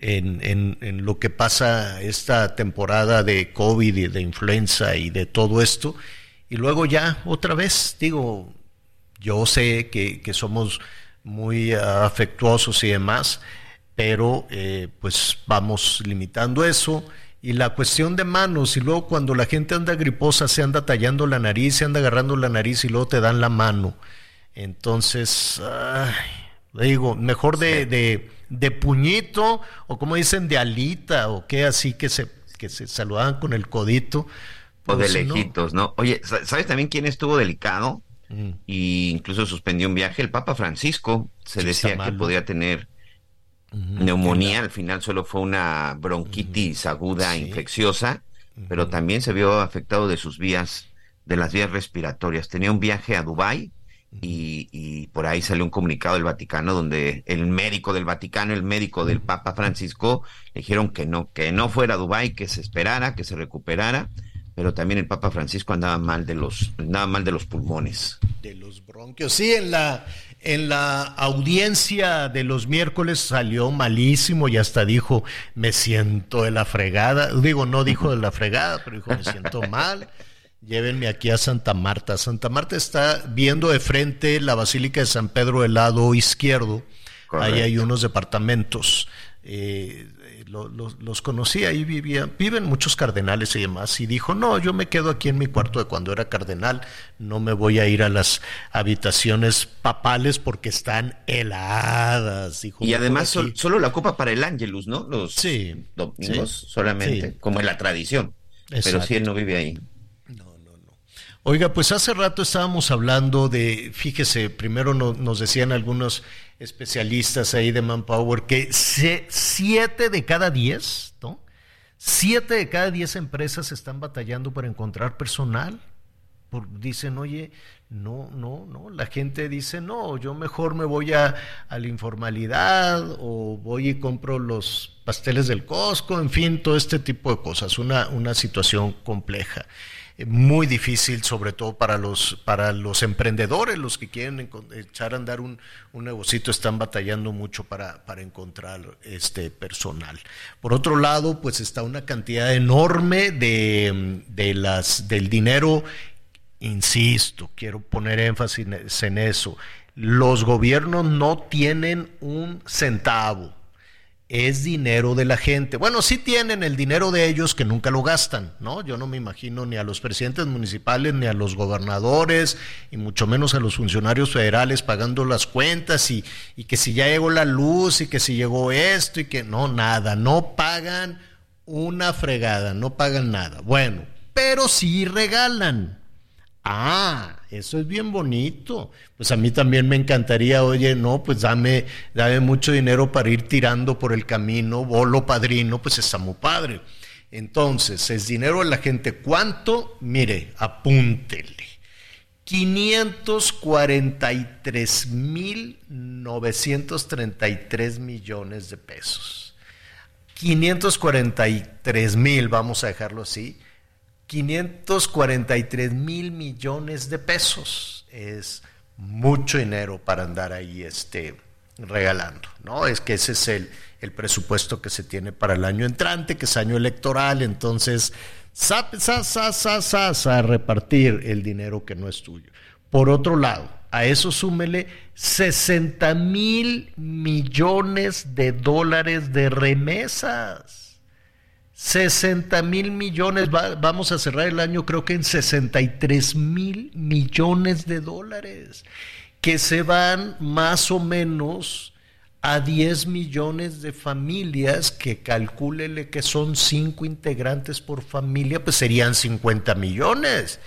En, en, lo que pasa esta temporada de COVID y de influenza y de todo esto. Y luego ya otra vez, digo, yo sé que, somos muy afectuosos y demás, pero eh, pues vamos limitando eso. Y la cuestión de manos, y luego cuando la gente anda griposa, se anda tallando la nariz, se anda agarrando la nariz y luego te dan la mano. Entonces, digo, mejor de de puñito o como dicen de alita o qué así que se que se saludaban con el codito
o de pues, lejitos, ¿no? Oye, ¿sabes también quién estuvo delicado? Mm. Y incluso suspendió un viaje, el Papa Francisco. Se decía que podía tener neumonía, al final solo fue una bronquitis aguda infecciosa, pero también se vio afectado de sus vías, de las vías respiratorias. Tenía un viaje a Dubái y, por ahí salió un comunicado del Vaticano donde el médico del Vaticano, el médico del Papa Francisco, le dijeron que no, que no fuera a Dubái, que se esperara, que se recuperara, pero también el Papa Francisco andaba mal de los, andaba mal de los pulmones.
De los bronquios. Sí, en la, en la audiencia de los miércoles salió malísimo y hasta dijo, me siento de la fregada. Digo, no dijo de la fregada, pero dijo, me siento mal. Llévenme aquí a Santa Marta. Santa Marta está viendo de frente la Basílica de San Pedro del lado izquierdo. Ahí hay unos departamentos. Eh, los conocía y vivía, viven muchos cardenales y demás, y dijo, no, yo me quedo aquí en mi cuarto de cuando era cardenal, no me voy a ir a las habitaciones papales porque están heladas.
y además solo la copa para el Ángelus, ¿no? Los
sí,
domingos solamente, como en la tradición. Pero si él no vive ahí.
Oiga, pues hace rato estábamos hablando de, fíjese, primero nos decían algunos especialistas ahí de Manpower que siete de cada diez, ¿no? Siete de cada diez empresas están batallando para encontrar personal. dicen, oye, no, no, no. La gente dice, no, yo mejor me voy a, a, la informalidad o voy y compro los pasteles del Costco, en fin, todo este tipo de cosas. Una, una situación compleja muy difícil, sobre todo para los, para los emprendedores, los que quieren echar a andar un, un negocito, están batallando mucho para, para encontrar este personal. Por otro lado, pues está una cantidad enorme de, de las, del dinero, insisto, quiero poner énfasis en eso, los gobiernos no tienen un centavo es dinero de la gente. Bueno, sí tienen el dinero de ellos que nunca lo gastan, ¿no? Yo no me imagino ni a los presidentes municipales, ni a los gobernadores, y mucho menos a los funcionarios federales pagando las cuentas y, y que si ya llegó la luz y que si llegó esto y que no, nada, no pagan una fregada, no pagan nada. Bueno, pero sí regalan. Ah, eso es bien bonito. Pues a mí también me encantaría, oye, no, pues dame, dame mucho dinero para ir tirando por el camino, bolo padrino, pues está muy padre. Entonces, es dinero de la gente. ¿Cuánto? Mire, apúntele. 543 mil 933 millones de pesos. 543 mil, vamos a dejarlo así 543 mil millones de pesos. Es mucho dinero para andar ahí este, regalando, ¿no? Es que ese es el, el presupuesto que se tiene para el año entrante, que es año electoral, entonces, sa, sa, sa, repartir el dinero que no es tuyo. Por otro lado, a eso súmele 60 mil millones de dólares de remesas. 60 mil millones, vamos a cerrar el año creo que en 63 mil millones de dólares, que se van más o menos a 10 millones de familias, que calcúlele que son 5 integrantes por familia, pues serían 50 millones.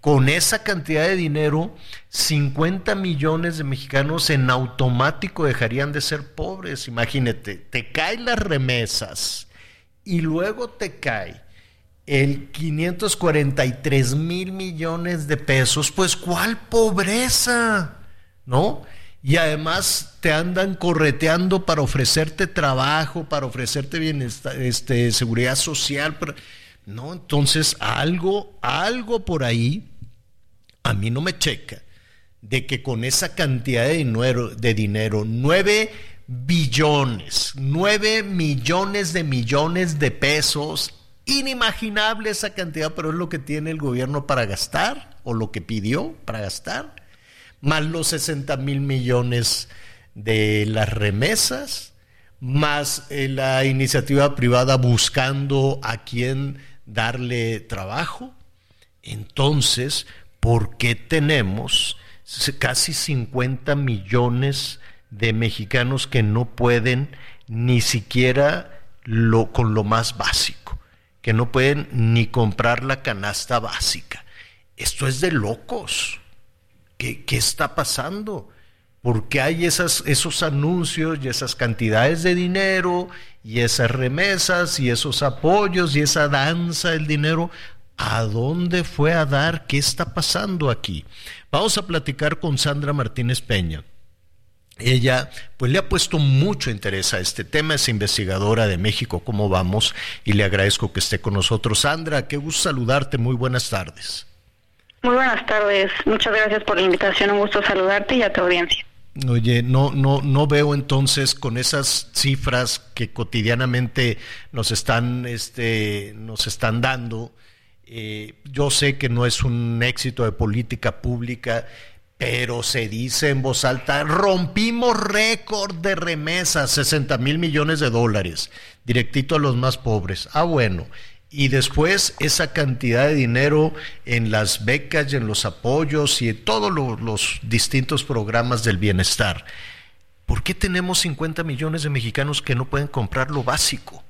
Con esa cantidad de dinero, 50 millones de mexicanos en automático dejarían de ser pobres. Imagínate, te caen las remesas y luego te cae el 543 mil millones de pesos, pues ¿cuál pobreza? ¿No? Y además te andan correteando para ofrecerte trabajo, para ofrecerte bienestar, este, seguridad social. no, entonces algo, algo por ahí a mí no me checa de que con esa cantidad de dinero, de dinero 9 billones, 9 millones de millones de pesos. Inimaginable esa cantidad, pero es lo que tiene el gobierno para gastar o lo que pidió para gastar, más los 60 mil millones de las remesas, más eh, la iniciativa privada buscando a quién darle trabajo. Entonces, ¿por qué tenemos casi 50 millones de mexicanos que no pueden ni siquiera lo, con lo más básico, que no pueden ni comprar la canasta básica. Esto es de locos. ¿Qué, qué está pasando? ¿Por qué hay esas, esos anuncios y esas cantidades de dinero y esas remesas y esos apoyos y esa danza del dinero? ¿A dónde fue a dar? ¿Qué está pasando aquí? Vamos a platicar con Sandra Martínez Peña ella pues le ha puesto mucho interés a este tema, es investigadora de México, ¿cómo vamos? Y le agradezco que esté con nosotros. Sandra, qué gusto saludarte, muy buenas tardes.
Muy buenas tardes, muchas gracias por la invitación, un gusto saludarte y a tu audiencia.
Oye, no, no, no veo entonces con esas cifras que cotidianamente nos están, este, nos están dando. Eh, yo sé que no es un éxito de política pública pero se dice en voz alta, rompimos récord de remesas, 60 mil millones de dólares. directito a los más pobres. Ah, bueno. Y después esa cantidad de dinero en las becas y en los apoyos y en todos los distintos programas del bienestar. ¿Por qué tenemos 50 millones de mexicanos que no pueden comprar lo básico?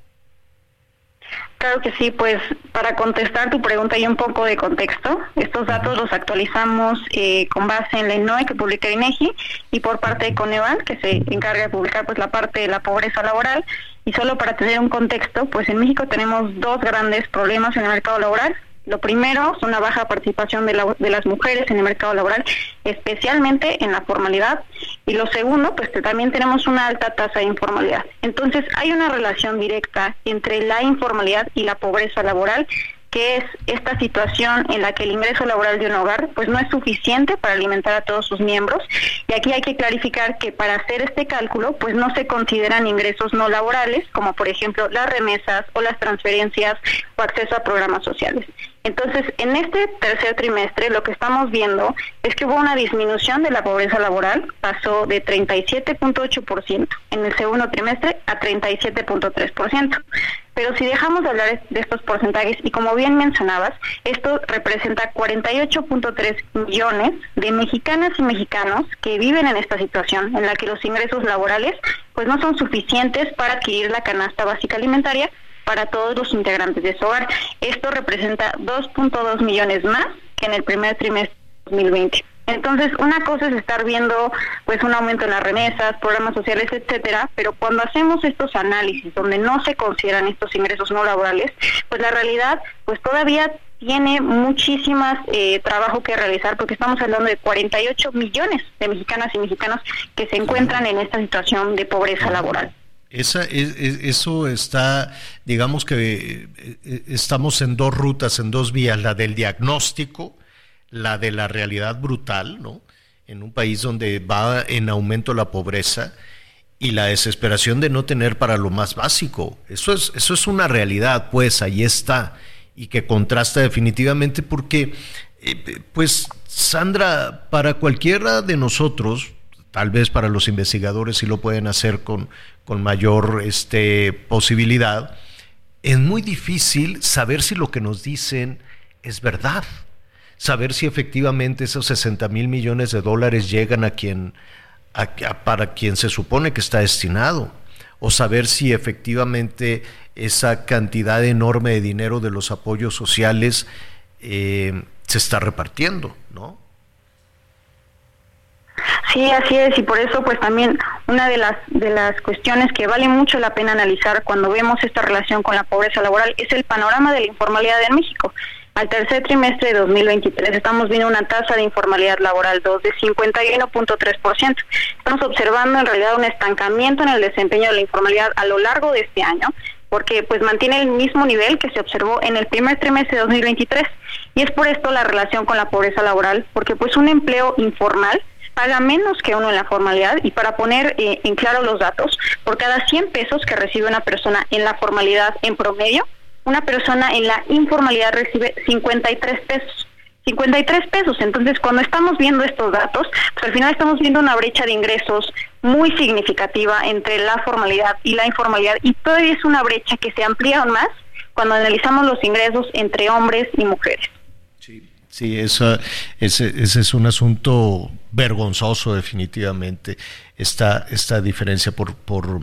Claro que sí, pues para contestar tu pregunta y un poco de contexto, estos datos los actualizamos eh, con base en la INOE que publica INEGI y por parte de Coneval que se encarga de publicar pues la parte de la pobreza laboral y solo para tener un contexto, pues en México tenemos dos grandes problemas en el mercado laboral. Lo primero es una baja participación de, de, las mujeres en el mercado laboral, especialmente en la formalidad. Y lo segundo, pues que también tenemos una alta tasa de informalidad. Entonces hay una relación directa entre la informalidad y la pobreza laboral que es esta situación en la que el ingreso laboral de un hogar pues no es suficiente para alimentar a todos sus miembros y aquí hay que clarificar que para hacer este cálculo pues no se consideran ingresos no laborales como por ejemplo las remesas o las transferencias o acceso a programas sociales. Entonces, en este tercer trimestre lo que estamos viendo es que hubo una disminución de la pobreza laboral, pasó de 37.8% en el segundo trimestre a 37.3%. Pero si dejamos de hablar de estos porcentajes, y como bien mencionabas, esto representa 48.3 millones de mexicanas y mexicanos que viven en esta situación, en la que los ingresos laborales pues no son suficientes para adquirir la canasta básica alimentaria para todos los integrantes de su hogar. Esto representa 2.2 millones más que en el primer trimestre de 2020. Entonces, una cosa es estar viendo pues un aumento en las remesas, programas sociales, etcétera, pero cuando hacemos estos análisis donde no se consideran estos ingresos no laborales, pues la realidad pues todavía tiene muchísimas eh, trabajo que realizar porque estamos hablando de 48 millones de mexicanas y mexicanos que se encuentran en esta situación de pobreza laboral.
Esa, eso está, digamos que eh, estamos en dos rutas, en dos vías, la del diagnóstico, la de la realidad brutal, ¿no? En un país donde va en aumento la pobreza y la desesperación de no tener para lo más básico. Eso es, eso es una realidad, pues ahí está, y que contrasta definitivamente porque, eh, pues, Sandra, para cualquiera de nosotros, tal vez para los investigadores sí lo pueden hacer con, con mayor este, posibilidad, es muy difícil saber si lo que nos dicen es verdad saber si efectivamente esos 60 mil millones de dólares llegan a quien, para quien se supone que está destinado, o saber si efectivamente esa cantidad enorme de dinero de los apoyos sociales eh, se está repartiendo, ¿no?
Sí, así es, y por eso pues también una de las de las cuestiones que vale mucho la pena analizar cuando vemos esta relación con la pobreza laboral es el panorama de la informalidad en México. Al tercer trimestre de 2023 estamos viendo una tasa de informalidad laboral 2 de 51.3%. Estamos observando en realidad un estancamiento en el desempeño de la informalidad a lo largo de este año porque pues mantiene el mismo nivel que se observó en el primer trimestre de 2023 y es por esto la relación con la pobreza laboral porque pues un empleo informal paga menos que uno en la formalidad y para poner eh, en claro los datos, por cada 100 pesos que recibe una persona en la formalidad en promedio, una persona en la informalidad recibe 53 pesos. 53 pesos. Entonces, cuando estamos viendo estos datos, pues al final estamos viendo una brecha de ingresos muy significativa entre la formalidad y la informalidad y todavía es una brecha que se amplía aún más cuando analizamos los ingresos entre hombres y mujeres.
Sí, sí ese, ese es un asunto vergonzoso definitivamente, esta, esta diferencia por, por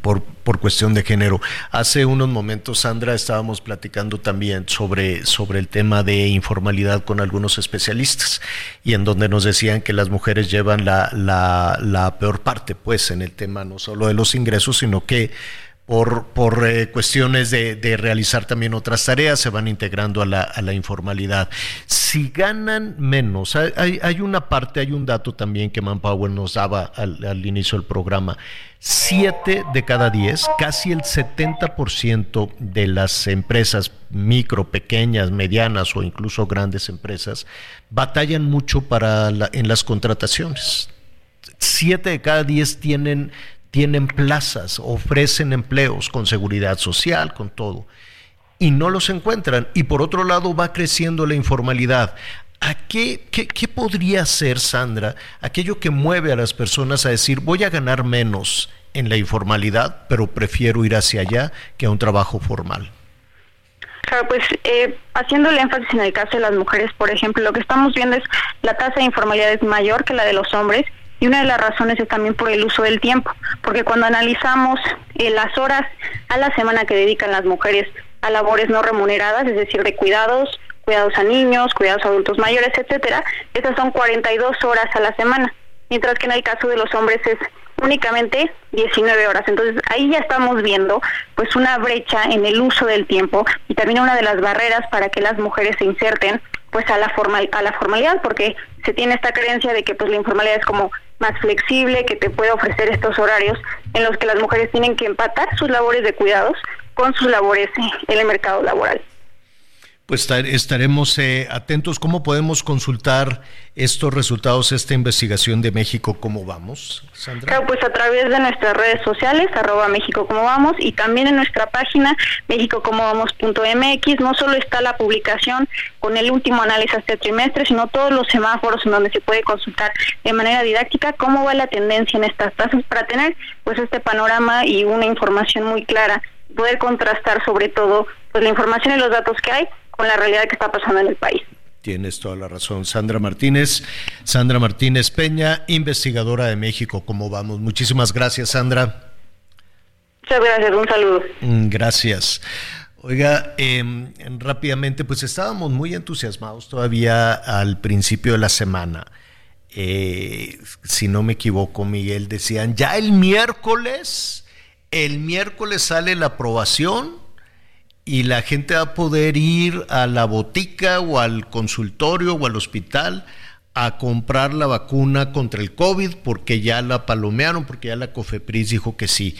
por, por, cuestión de género. Hace unos momentos, Sandra, estábamos platicando también sobre, sobre el tema de informalidad con algunos especialistas y en donde nos decían que las mujeres llevan la, la, la peor parte, pues, en el tema no solo de los ingresos, sino que por, por eh, cuestiones de, de, realizar también otras tareas, se van integrando a la, a la informalidad. Si ganan menos, hay, hay, una parte, hay un dato también que Manpower nos daba al, al inicio del programa. Siete de cada diez, casi el 70% de las empresas micro, pequeñas, medianas o incluso grandes empresas batallan mucho para en las contrataciones. Siete de cada diez tienen tienen plazas, ofrecen empleos con seguridad social, con todo, y no los encuentran. Y por otro lado va creciendo la informalidad. ¿A qué, qué, qué podría ser, Sandra, aquello que mueve a las personas a decir voy a ganar menos en la informalidad, pero prefiero ir hacia allá que a un trabajo formal.
Claro, pues eh, haciendo el énfasis en el caso de las mujeres, por ejemplo, lo que estamos viendo es la tasa de informalidad es mayor que la de los hombres y una de las razones es también por el uso del tiempo, porque cuando analizamos eh, las horas a la semana que dedican las mujeres a labores no remuneradas, es decir, de cuidados, cuidados a niños, cuidados a adultos mayores, etcétera, esas son 42 horas a la semana, mientras que en el caso de los hombres es únicamente 19 horas. Entonces ahí ya estamos viendo pues una brecha en el uso del tiempo y también una de las barreras para que las mujeres se inserten pues a la formal a la formalidad porque se tiene esta creencia de que pues la informalidad es como más flexible, que te puede ofrecer estos horarios en los que las mujeres tienen que empatar sus labores de cuidados con sus labores en el mercado laboral.
Pues estaremos eh, atentos. ¿Cómo podemos consultar estos resultados, esta investigación de México? ¿Cómo vamos,
Sandra? Claro, pues a través de nuestras redes sociales, arroba México Cómo Vamos, y también en nuestra página mexicocomodamos.mx. No solo está la publicación con el último análisis este trimestre, sino todos los semáforos en donde se puede consultar de manera didáctica cómo va la tendencia en estas tasas para tener pues este panorama y una información muy clara, poder contrastar sobre todo pues la información y los datos que hay con la realidad que está pasando en el país.
Tienes toda la razón. Sandra Martínez, Sandra Martínez Peña, investigadora de México. ¿Cómo vamos? Muchísimas gracias, Sandra.
Muchas gracias, un saludo.
Mm, gracias. Oiga, em, rápidamente, pues estábamos muy entusiasmados todavía al principio de la semana. Eh, si no me equivoco, Miguel, decían, ya el miércoles, el miércoles sale la aprobación y la gente va a poder ir a la botica o al consultorio o al hospital a comprar la vacuna contra el COVID porque ya la palomearon, porque ya la COFEPRIS dijo que sí.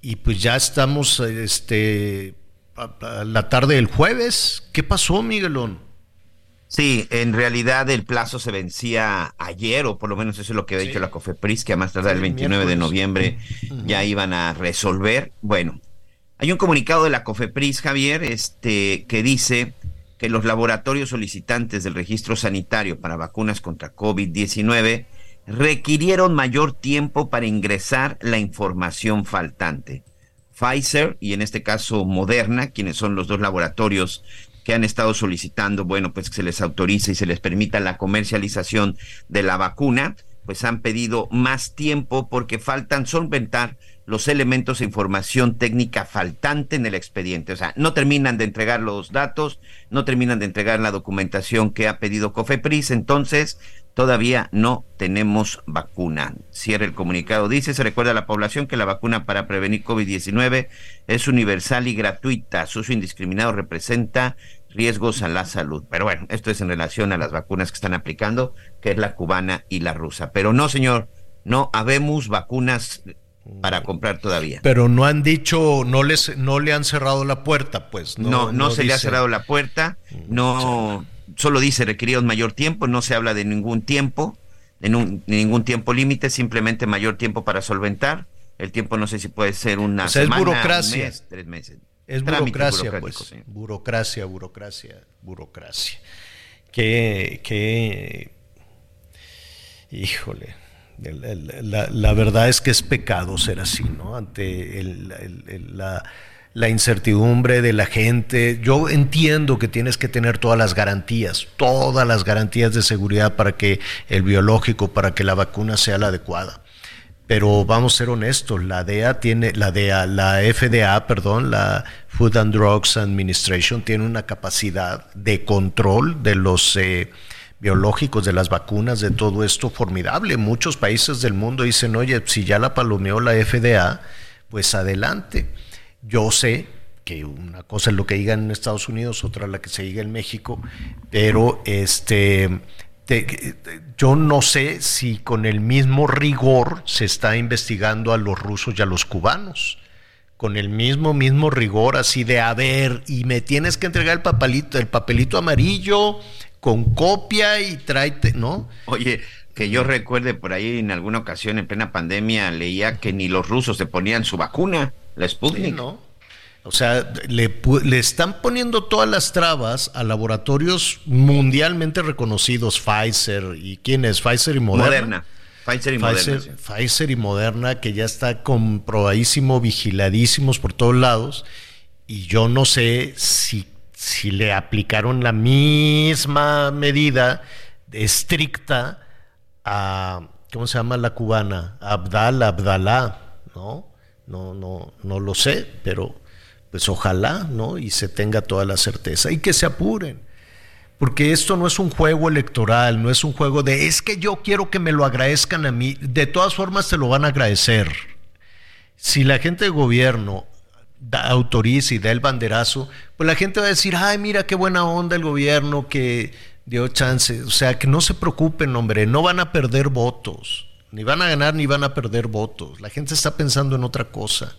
Y pues ya estamos este, a, la tarde del jueves. ¿Qué pasó, Miguelón?
Sí, en realidad el plazo se vencía ayer, o por lo menos eso es lo que ha dicho la COFEPRIS, que a más tardar el 29 de noviembre ya iban a resolver. Bueno, hay un comunicado de la COFEPRIS, Javier, este, que dice que los laboratorios solicitantes del registro sanitario para vacunas contra COVID-19 requirieron mayor tiempo para ingresar la información faltante. Pfizer y en este caso Moderna, quienes son los dos laboratorios que han estado solicitando, bueno, pues que se les autorice y se les permita la comercialización de la vacuna, pues han pedido más tiempo porque faltan solventar los elementos e información técnica faltante en el expediente. O sea, no terminan de entregar los datos, no terminan de entregar la documentación que ha pedido COFEPRIS, entonces todavía no tenemos vacuna. Cierra el comunicado. Dice, se recuerda a la población que la vacuna para prevenir COVID-19 es universal y gratuita. Su uso indiscriminado representa riesgos a la salud. Pero bueno, esto es en relación a las vacunas que están aplicando, que es la cubana y la rusa. Pero no, señor, no habemos vacunas para comprar todavía.
Pero no han dicho, no les, no le han cerrado la puerta, pues.
No, no, se le ha cerrado la puerta, mm, no, solo dice requerido mayor tiempo, no se habla de ningún tiempo, de, ningún tiempo límite, simplemente mayor tiempo para solventar. El tiempo no sé si puede ser una semana,
es burocracia.
Un mes, tres meses.
Es burocracia, pues. Burocracia, burocracia, burocracia. Que, que, híjole la, verdad es que es pecado ser así, ¿no? Ante la, incertidumbre de la gente. Yo entiendo que tienes que tener todas las garantías, todas las garantías de seguridad para que el biológico, para que la vacuna sea la adecuada. Pero vamos a ser honestos, la DEA tiene, la DEA, la FDA, perdón, la Food and Drugs Administration tiene una capacidad de control de los eh, biológicos, de las vacunas, de todo esto formidable. Muchos países del mundo dicen, oye, si ya la palomeó la FDA, pues adelante. Yo sé que una cosa es lo que digan en Estados Unidos, otra la que se diga en México, pero este, yo no sé si con el mismo rigor se está investigando a los rusos y a los cubanos con el mismo, mismo rigor, así de, a ver, y me tienes que entregar el papelito, el papelito amarillo, con copia y tráete, ¿no?
Oye, que yo recuerde por ahí en alguna ocasión en plena pandemia leía que ni los rusos se ponían su vacuna, la Sputnik.
¿no? O sea, le, le, están poniendo todas las trabas a laboratorios mundialmente reconocidos, Pfizer y quién es, Pfizer y Moderna.
Pfizer y Moderna.
Pfizer y Moderna, que ya está comprobadísimo, vigiladísimos por todos lados. Y yo no sé si, si le aplicaron la misma medida estricta a, ¿cómo se llama la cubana? Abdal, Abdalá, ¿no? No, no, no lo sé, pero pues ojalá, ¿no? Y se tenga toda la certeza y que se apuren. Porque esto no es un juego electoral, no es un juego de es que yo quiero que me lo agradezcan a mí. De todas formas te lo van a agradecer. Si la gente de gobierno da, autoriza y da el banderazo, pues la gente va a decir, ay, mira qué buena onda el gobierno que dio chance. O sea, que no se preocupen, hombre, no van a perder votos. Ni van a ganar ni van a perder votos. La gente está pensando en otra cosa.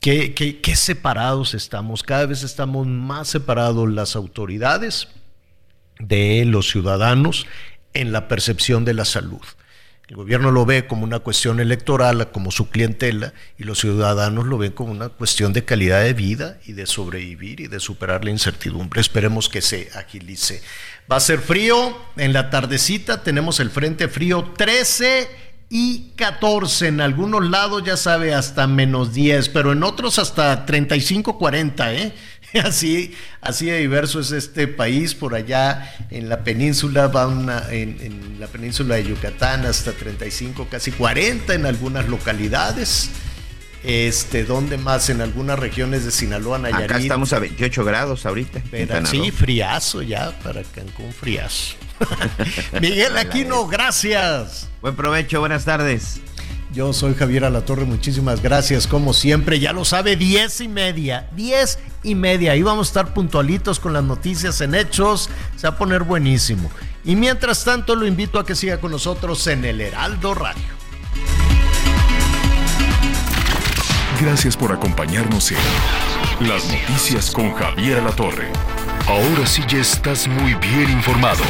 Qué, qué, separados estamos. Cada vez estamos más separados las autoridades de los ciudadanos en la percepción de la salud. El gobierno lo ve como una cuestión electoral, como su clientela, y los ciudadanos lo ven como una cuestión de calidad de vida y de sobrevivir y de superar la incertidumbre. Esperemos que se agilice. Va a ser frío, en la tardecita tenemos el frente frío 13 y 14, en algunos lados ya sabe hasta menos 10, pero en otros hasta 35, 40, ¿eh? Así, así de diverso es este país. Por allá en la península va una, en, la península de Yucatán hasta 35, casi 40 en algunas localidades. Este, ¿dónde más? En algunas regiones de Sinaloa, Nayarit.
Acá estamos a 28 grados ahorita.
sí, friazo ya para Cancún, friazo. Miguel Aquino, gracias.
Buen provecho, buenas tardes.
Yo soy Javier Alatorre, muchísimas gracias. Como siempre, ya lo sabe, diez y media, diez y media. Ahí vamos a estar puntualitos con las noticias en hechos. Se va a poner buenísimo. Y mientras tanto, lo invito a que siga con nosotros en el Heraldo Radio.
Gracias por acompañarnos en Las Noticias con Javier Alatorre. Ahora sí ya estás muy bien informado.